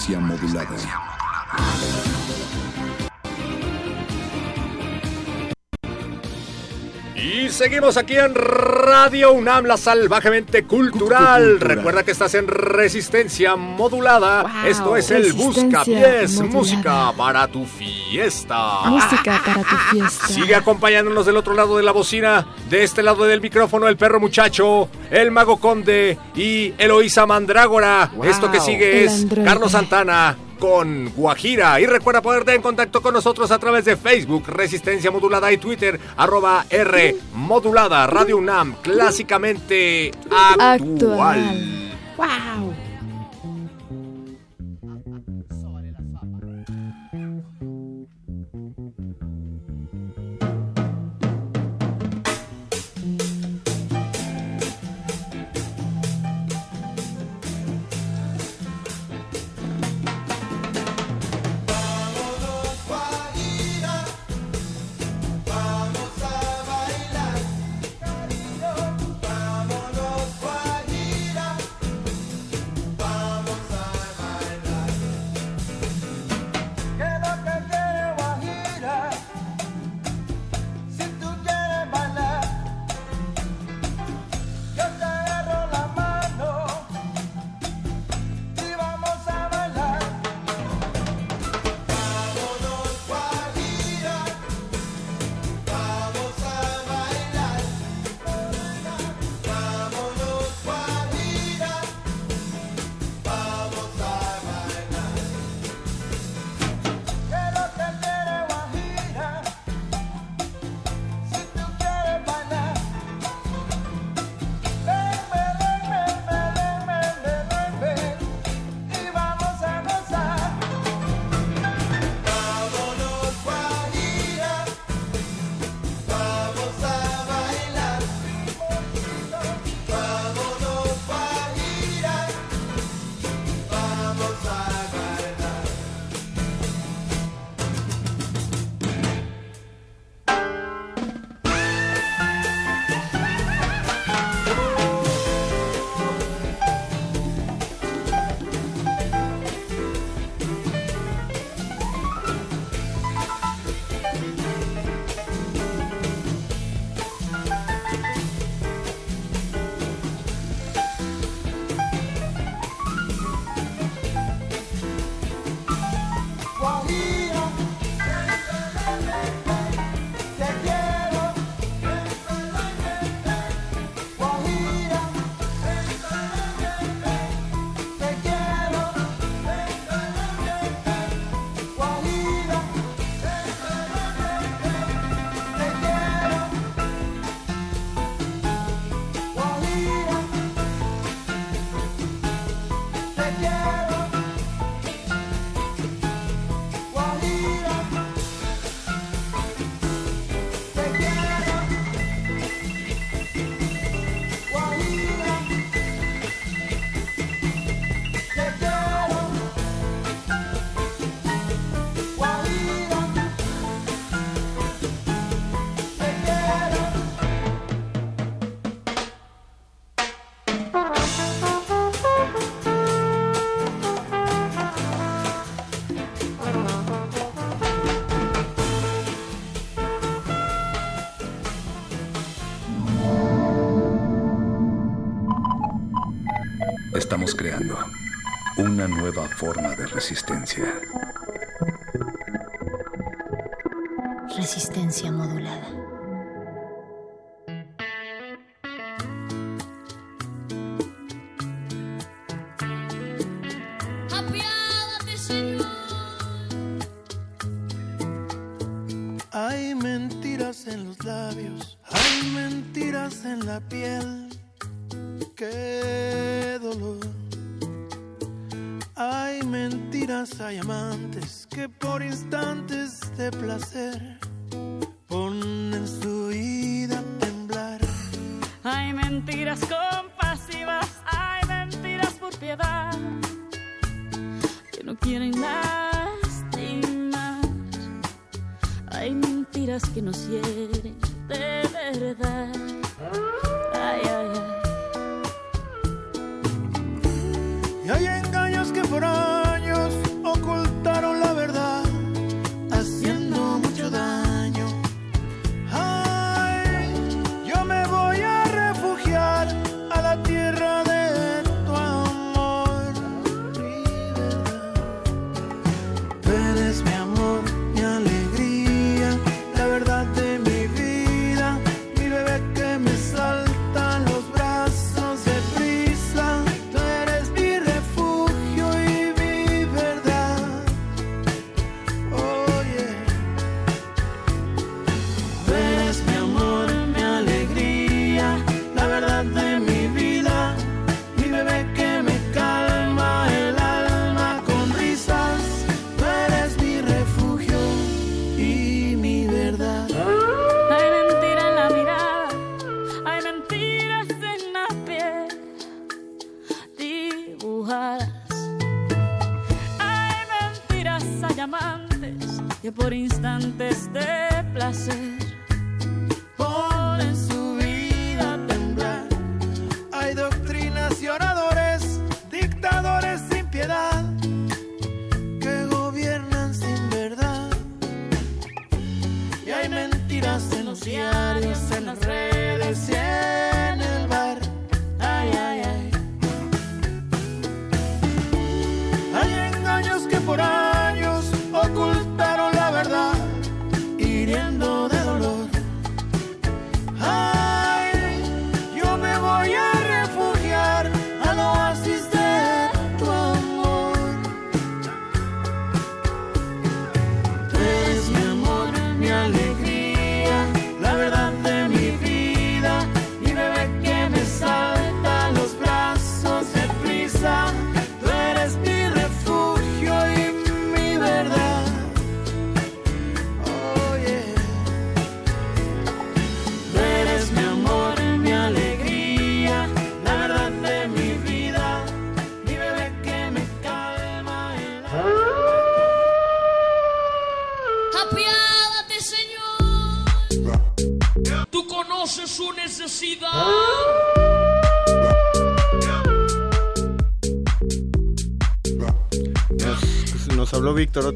Resistencia modulada. Y seguimos aquí en Radio UNAM, la salvajemente cultural. Cultural. Recuerda que estás en resistencia modulada. Wow, Esto es el resistencia Busca Pies, modulada. música para tu fiesta. Música para tu fiesta. Sigue acompañándonos del otro lado de la bocina, de este lado del micrófono, el perro muchacho, el mago conde y Eloísa Mandrágora. Wow. Esto que sigue es. Carlos Santana con Guajira. Y recuerda ponerte en contacto con nosotros a través de Facebook, Resistencia Modulada y Twitter, arroba R Modulada, Radio UNAM, clásicamente actual. Actual. Creando una nueva forma de resistencia.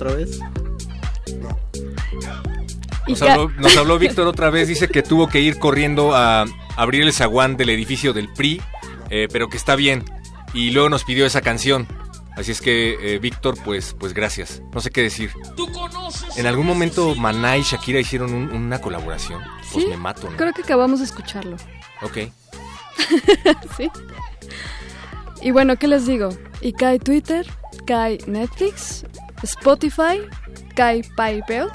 Otra vez. Nos habló, nos habló Víctor otra vez, dice que tuvo que ir corriendo a abrir el zaguán del edificio del PRI, eh, pero que está bien. Y luego nos pidió esa canción. Así es que, eh, Víctor, pues, pues gracias. No sé qué decir. Tú conoces En algún momento Maná y Shakira hicieron un- una colaboración. Pues Sí, me mato, ¿no? Creo que acabamos de escucharlo. Ok. sí. Y bueno, ¿qué les digo? Y cae Twitter, cae Netflix, Spotify, cae PayPal,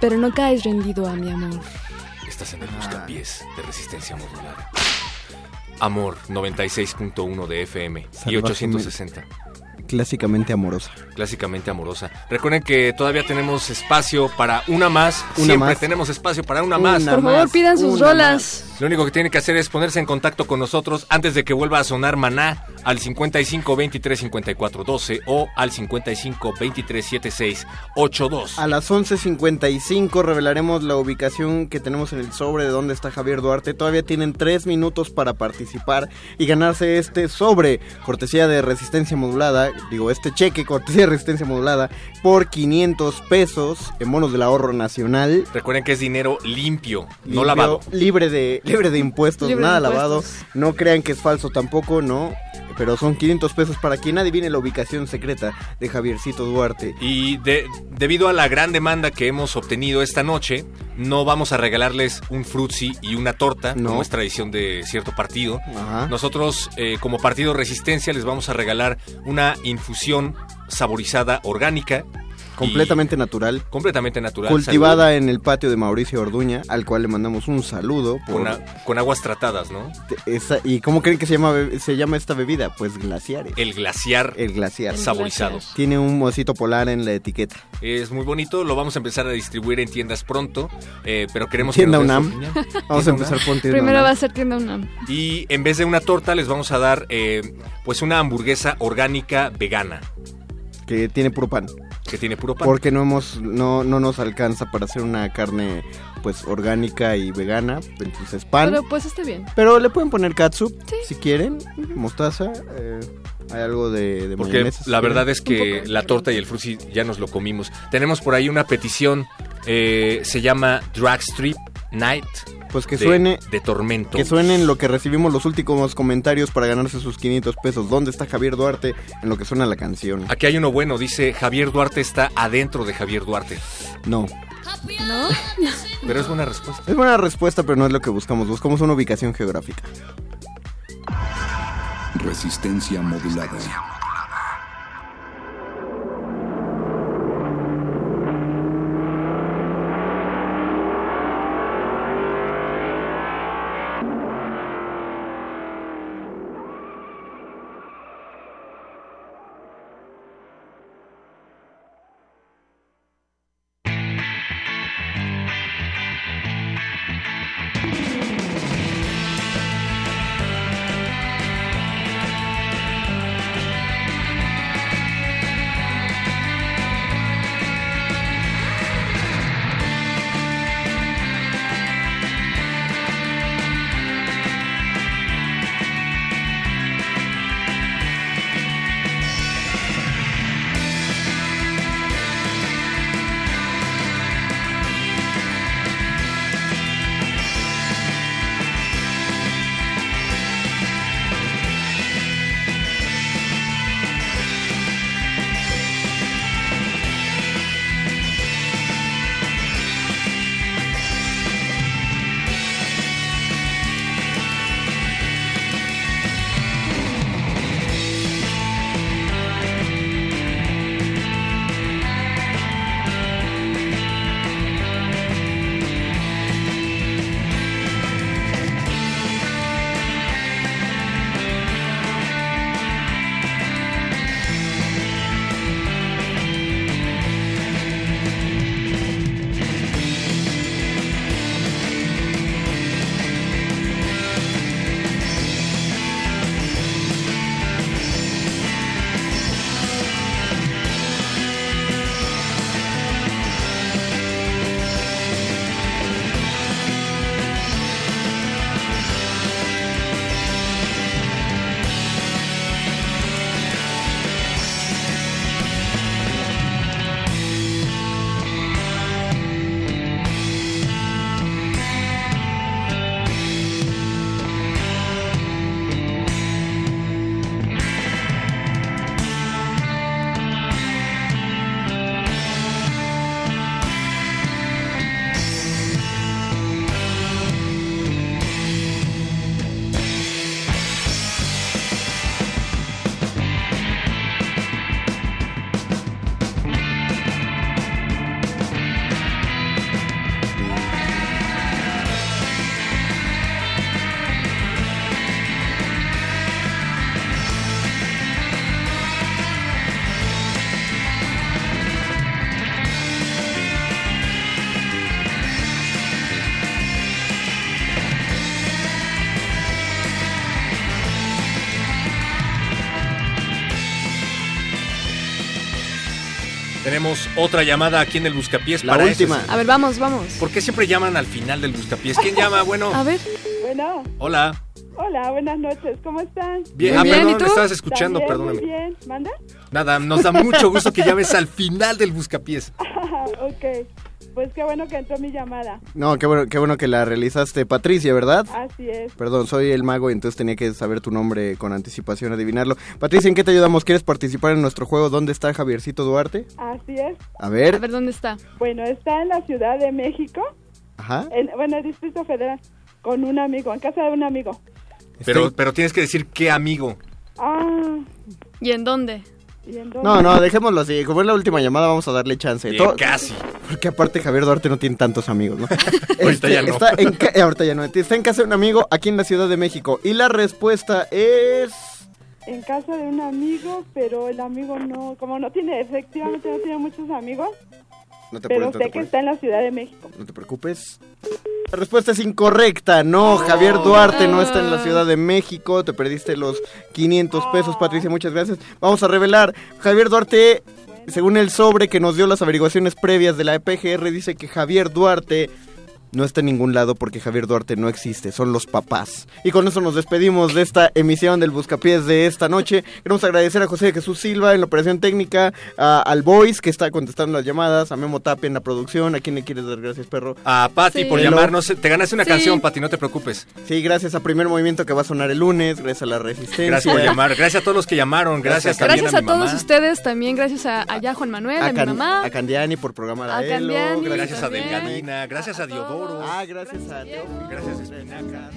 pero no caes rendido a mi amor. Estás en el buscapiés de resistencia modulada. Amor 96.1 de FM y Salvajemente. 860. Clásicamente amorosa. Clásicamente amorosa. Recuerden que todavía tenemos espacio para una más. Una Siempre más. tenemos espacio para una, más. Por favor, pidan sus rolas. Lo único que tienen que hacer es ponerse en contacto con nosotros antes de que vuelva a sonar Maná al 55 23 54 12 o al 55 23 76 82. A las 11.55 revelaremos la ubicación que tenemos en el sobre de dónde está Javier Duarte. Todavía tienen tres minutos para participar y ganarse este sobre, cortesía de resistencia modulada, digo, este cheque, cortesía de resistencia modulada, por 500 pesos en bonos del ahorro nacional. Recuerden que es dinero limpio, no Limpio, lavado. Libre de, libre de impuestos, Libre de nada impuestos. lavado. No crean que es falso tampoco, no. Pero son 500 pesos para quien adivine la ubicación secreta de Javiercito Duarte. Y de- debido a la gran demanda que hemos obtenido esta noche, no vamos a regalarles un frutzi y una torta, No. como es tradición de cierto partido. Ajá. Nosotros, eh, como Partido Resistencia, les vamos a regalar una infusión saborizada orgánica. Completamente natural. Completamente natural. Cultivada en el patio de Mauricio Orduña, al cual le mandamos un saludo. Con, Por a- con aguas tratadas, ¿no? esa- ¿Y cómo creen que se llama, se llama esta bebida? Pues glaciares. El glaciar. El glaciar. Saborizado. Tiene un mocito polar en la etiqueta. Es muy bonito, lo vamos a empezar a distribuir en tiendas pronto, eh, pero queremos Tienda que UNAM. Vamos a empezar con tienda Primero UNAM. va a ser tienda UNAM. Y en vez de una torta les vamos a dar eh, pues una hamburguesa orgánica vegana Que tiene puro pan. Que tiene puro pan. Porque no hemos, no, no nos alcanza para hacer una carne pues orgánica y vegana. Entonces pan. Pero pues está bien. Pero le pueden poner katsup si quieren, mostaza, eh, hay algo de, de Porque mayonesa, la verdad es que la torta y el frusi ya nos lo comimos. Tenemos por ahí una petición, eh, se llama Drag Strip Night. Pues que de- suene- De Tormento. Que suenen lo que recibimos los últimos comentarios para ganarse sus 500 pesos. ¿Dónde está Javier Duarte en lo que suena la canción? Aquí hay uno bueno, dice Javier Duarte está adentro de Javier Duarte. No. ¿No? Pero es buena respuesta. Es buena respuesta, pero no es lo que buscamos. Buscamos una ubicación geográfica. Resistencia modulada. Tenemos otra llamada aquí en el Buscapiés. La para última. A ver, vamos, vamos. ¿Por qué siempre llaman al final del Buscapiés? ¿Quién llama? Bueno, A ver. Bueno, hola. hola, buenas noches, ¿cómo están? Bien, ah, perdón, me estabas escuchando, También, perdóname. Muy bien, ¿manda? Nada, nos da mucho gusto que llames al final del Buscapiés. ok, pues qué bueno que entró mi llamada. No, qué bueno, qué bueno que la realizaste, Patricia, ¿verdad? Así es. Perdón, soy el mago y entonces tenía que saber tu nombre con anticipación, adivinarlo. Patricia, ¿en qué te ayudamos? ¿Quieres participar en nuestro juego ¿Dónde está Javiercito Duarte? Así es. A ver. A ver, ¿dónde está? Bueno, está en la Ciudad de México, Ajá. en, bueno, el Distrito Federal, con un amigo, en casa de un amigo. Pero, pero tienes que decir qué amigo. Ah, ¿Y en dónde? No, no, dejémoslo así. Como es la última llamada, vamos a darle chance. Bien, casi. Porque aparte Javier Duarte no tiene tantos amigos, ¿no? Ahorita ya no. Está en, ca- eh, ahorita ya no. Está en casa de un amigo aquí en la Ciudad de México. Y la respuesta es... En casa de un amigo, pero el amigo no, como no tiene, efectivamente no tiene muchos amigos, No te pero preocupes, sé que está en la Ciudad de México. no te preocupes. La respuesta es incorrecta. No, Javier Duarte no está en la Ciudad de México. Te perdiste los 500 pesos, Patricia. Muchas gracias. Vamos a revelar. Javier Duarte, según el sobre que nos dio las averiguaciones previas de la EPGR, dice que Javier Duarte no está en ningún lado porque Javier Duarte no existe. Son los papás. Y con eso nos despedimos de esta emisión del Buscapiés de esta noche. Queremos agradecer a José Jesús Silva en la operación técnica, a- al Voice que está contestando las llamadas, a Memo Tapia en la producción. ¿A quién le quieres dar gracias, perro? A Pati por llamarnos. Te ganaste una Sí. canción, Pati, no te preocupes. Sí, gracias a Primer Movimiento que va a sonar el lunes, gracias a la Resistencia. Gracias por llamar. Gracias a todos los que llamaron. Gracias, también Gracias a, a, mi todos mamá. ustedes también, gracias a, allá Juan Manuel, a, A, mi Can- mamá. a Candiani por programar a, A Elo, Candiani Gracias a. Delgadina. Gracias a Diodoro. Ah, gracias a Gracias a Espinaca.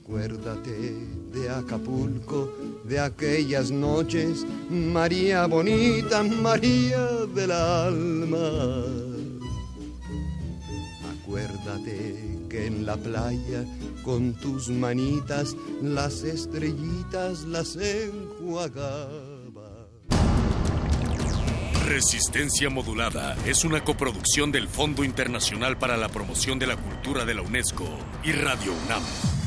Acuérdate de Acapulco, de aquellas noches, María bonita, María del alma. Acuérdate que en la playa, con tus manitas, las estrellitas las enjuagaba. Resistencia Modulada es una coproducción del Fondo Internacional para la Promoción de la Cultura de la UNESCO y Radio UNAM.